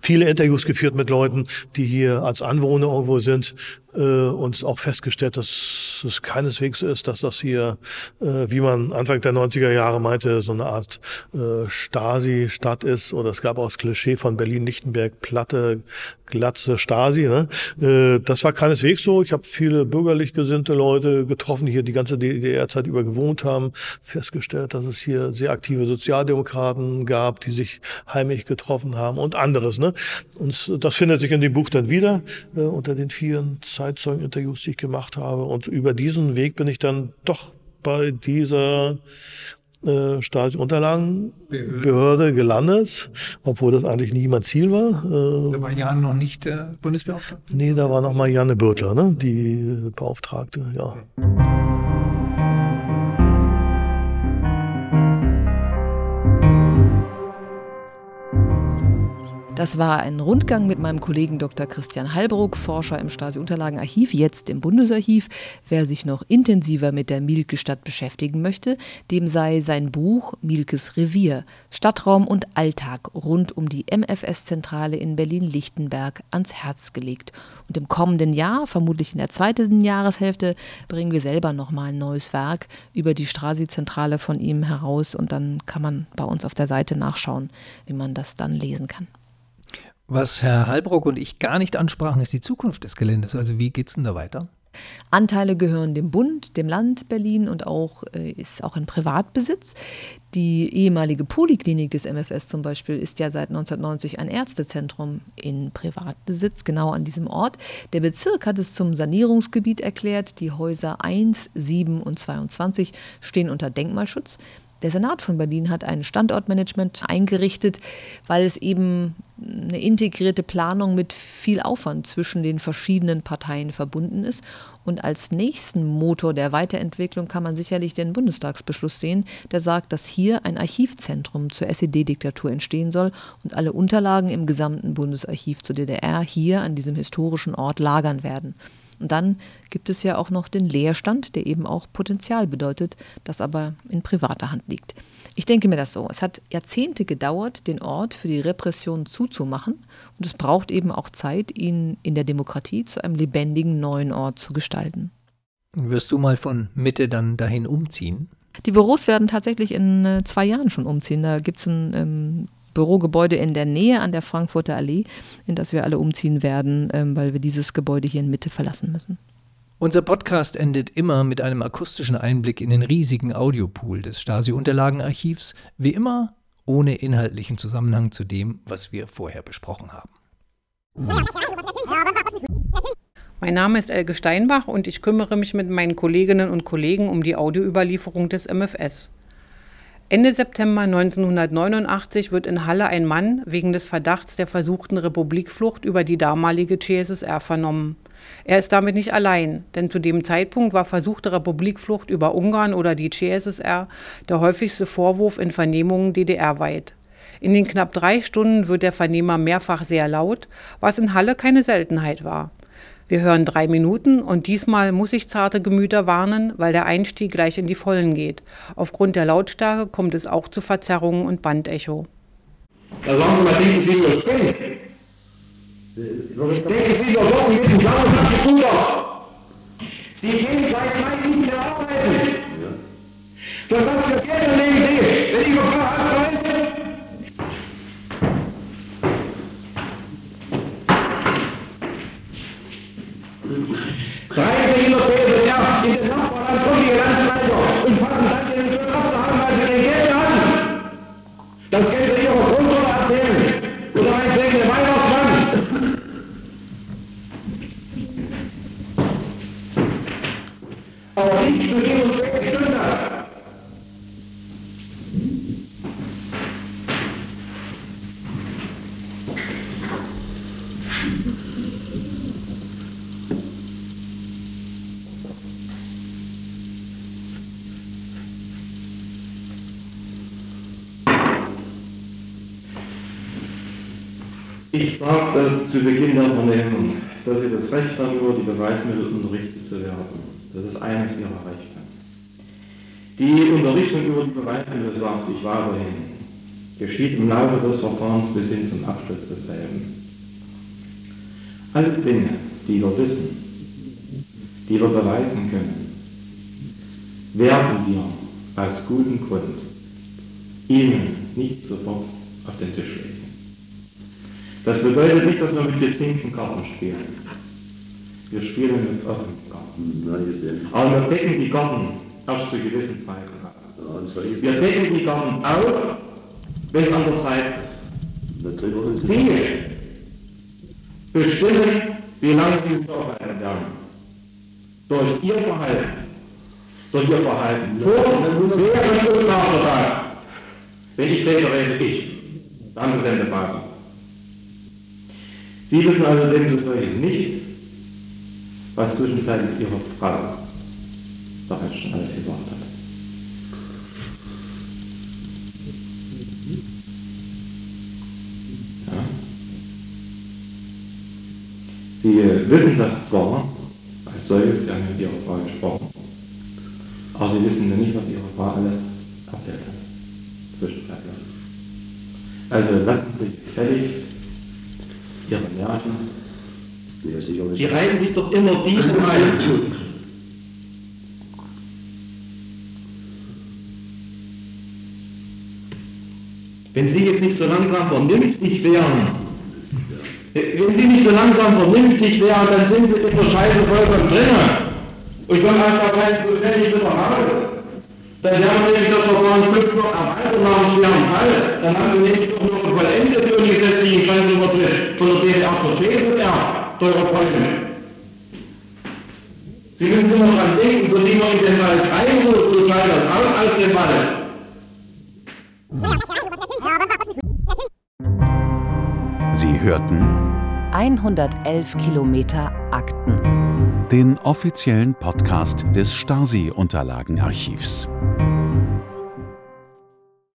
Viele Interviews geführt mit Leuten, die hier als Anwohner irgendwo sind äh, und auch festgestellt, dass es keineswegs ist, dass das hier, äh, wie man Anfang der 90er Jahre meinte, so eine Art äh, Stasi-Stadt ist. Oder es gab auch das Klischee von Berlin-Lichtenberg, Platte, glatze Stasi. Ne? Äh, das war keineswegs so. Ich habe viele bürgerlich gesinnte Leute getroffen, die hier die ganze DDR-Zeit über gewohnt haben, festgestellt, dass es hier sehr aktive Sozialdemokraten gab, die sich heimlich getroffen haben und anderes. Ne? Und das findet sich in dem Buch dann wieder äh, unter den vielen Zeitzeugeninterviews, die ich gemacht habe. Und über diesen Weg bin ich dann doch bei dieser äh, Stasi-Unterlagenbehörde gelandet, obwohl das eigentlich nie mein Ziel war.
Äh, da war Jan noch nicht der Bundesbeauftragte?
Nee, da war noch mal Janne Bürtler, ne? die Beauftragte, ja.
Das war ein Rundgang mit meinem Kollegen Dr. Christian Halbruck, Forscher im Stasi-Unterlagenarchiv, jetzt im Bundesarchiv. Wer sich noch intensiver mit der Mielke-Stadt beschäftigen möchte, dem sei sein Buch Mielkes Revier, Stadtraum und Alltag rund um die MFS-Zentrale in Berlin-Lichtenberg ans Herz gelegt. Und im kommenden Jahr, vermutlich in der zweiten Jahreshälfte, bringen wir selber nochmal ein neues Werk über die Stasi-Zentrale von ihm heraus und dann kann man bei uns auf der Seite nachschauen, wie man das dann lesen kann.
Was Herr Halbrock und ich gar nicht ansprachen, ist die Zukunft des Geländes. Also wie geht es denn da weiter?
Anteile gehören dem Bund, dem Land Berlin und auch äh, ist auch in Privatbesitz. Die ehemalige Poliklinik des MFS zum Beispiel ist ja seit 1990 ein Ärztezentrum in Privatbesitz, genau an diesem Ort. Der Bezirk hat es zum Sanierungsgebiet erklärt. Die Häuser 1, 7 und 22 stehen unter Denkmalschutz. Der Senat von Berlin hat ein Standortmanagement eingerichtet, weil es eben eine integrierte Planung mit viel Aufwand zwischen den verschiedenen Parteien verbunden ist. Und als nächsten Motor der Weiterentwicklung kann man sicherlich den Bundestagsbeschluss sehen, der sagt, dass hier ein Archivzentrum zur SED-Diktatur entstehen soll und alle Unterlagen im gesamten Bundesarchiv zur DDR hier an diesem historischen Ort lagern werden. Und dann gibt es ja auch noch den Leerstand, der eben auch Potenzial bedeutet, das aber in privater Hand liegt. Ich denke mir das so. Es hat Jahrzehnte gedauert, den Ort für die Repression zuzumachen. Und es braucht eben auch Zeit, ihn in der Demokratie zu einem lebendigen neuen Ort zu gestalten.
Wirst du mal von Mitte dann dahin umziehen?
Die Büros werden tatsächlich in äh, zwei Jahren schon umziehen. Da gibt es ein ähm, Bürogebäude in der Nähe an der Frankfurter Allee, in das wir alle umziehen werden, ähm, weil wir dieses Gebäude hier in Mitte verlassen müssen.
Unser Podcast endet immer mit einem akustischen Einblick in den riesigen Audiopool des Stasi-Unterlagenarchivs, wie immer ohne inhaltlichen Zusammenhang zu dem, was wir vorher besprochen haben.
Mein Name ist Elke Steinbach und ich kümmere mich mit meinen Kolleginnen und Kollegen um die Audioüberlieferung des MFS. Ende September 1989 wird in Halle ein Mann wegen des Verdachts der versuchten Republikflucht über die damalige CSSR vernommen. Er ist damit nicht allein, denn zu dem Zeitpunkt war versuchte Republikflucht über Ungarn oder die CSSR der häufigste Vorwurf in Vernehmungen DDR-weit. In den knapp drei Stunden wird der Vernehmer mehrfach sehr laut, was in Halle keine Seltenheit war. Wir hören drei Minuten und diesmal muss ich zarte Gemüter warnen, weil der Einstieg gleich in die Vollen geht. Aufgrund der Lautstärke kommt es auch zu Verzerrungen und Bandecho.
Da sagen Sie mal, denken Sie überspringen. Denken Sie über Wochen mit dem Sauer nach Bruder. Sie gehen seit Mai nicht mehr arbeiten. Für was für Geld legen Sie, wenn ich auf Drei
Ich sagte zu Beginn der Vernehmung, dass Sie das Recht haben, über die Beweismittel unterrichtet zu werden. Das ist eines Ihrer Rechte. Die Unterrichtung über die Beweismittel sagt, ich weiterhin, geschieht im Laufe des Verfahrens bis hin zum Abschluss desselben. Alle Dinge, die wir wissen, die wir beweisen können, werden wir aus gutem Grund Ihnen nicht sofort auf den Tisch legen. Das bedeutet nicht, dass wir mit gezinkten Karten spielen. Wir spielen mit offenen Karten. Aber wir decken die Karten erst zu gewissen Zeiten ab. Wir decken die Karten auf, wenn es an der Zeit ist. Dinge bestimmen, wie lange sie aufhalten werden. Durch ihr Verhalten. Durch ihr Verhalten. Vor, während und nach der. Wenn ich rede, rede ich. Der andere Sendebasen. Sie wissen also demzufolge nicht, was zwischenzeitlich Ihre Frau bereits schon alles gesagt hat. Ja. Sie wissen das zwar, als solches, Sie haben mit Ihrer Frau gesprochen, aber Sie wissen nicht, was Ihre Frau alles erzählt hat. Zwischenzeitlich. Also lassen Sie sich gefälligst Ihre Märchen. Sie reihen sich doch immer die ein. Wenn Sie jetzt nicht so langsam vernünftig wären, wenn Sie nicht so langsam vernünftig wären, dann sind Sie in der Scheiße vollkommen drin. Und kommen einfach kein zuständig wieder raus. Dann Sie nämlich das Verfahren fünf noch erweitert nach einem schweren Fall. Dann haben Sie nämlich doch noch vollendet den gesetzlichen Grenzübertritt von der DDR zur CSSR, teure Freunde. Sie müssen immer dran denken, so wie man in den Wald reinruft, so sei das aus aus dem Wald.
Sie hörten
111 Kilometer Akten.
Den offiziellen Podcast des Stasi-Unterlagenarchivs.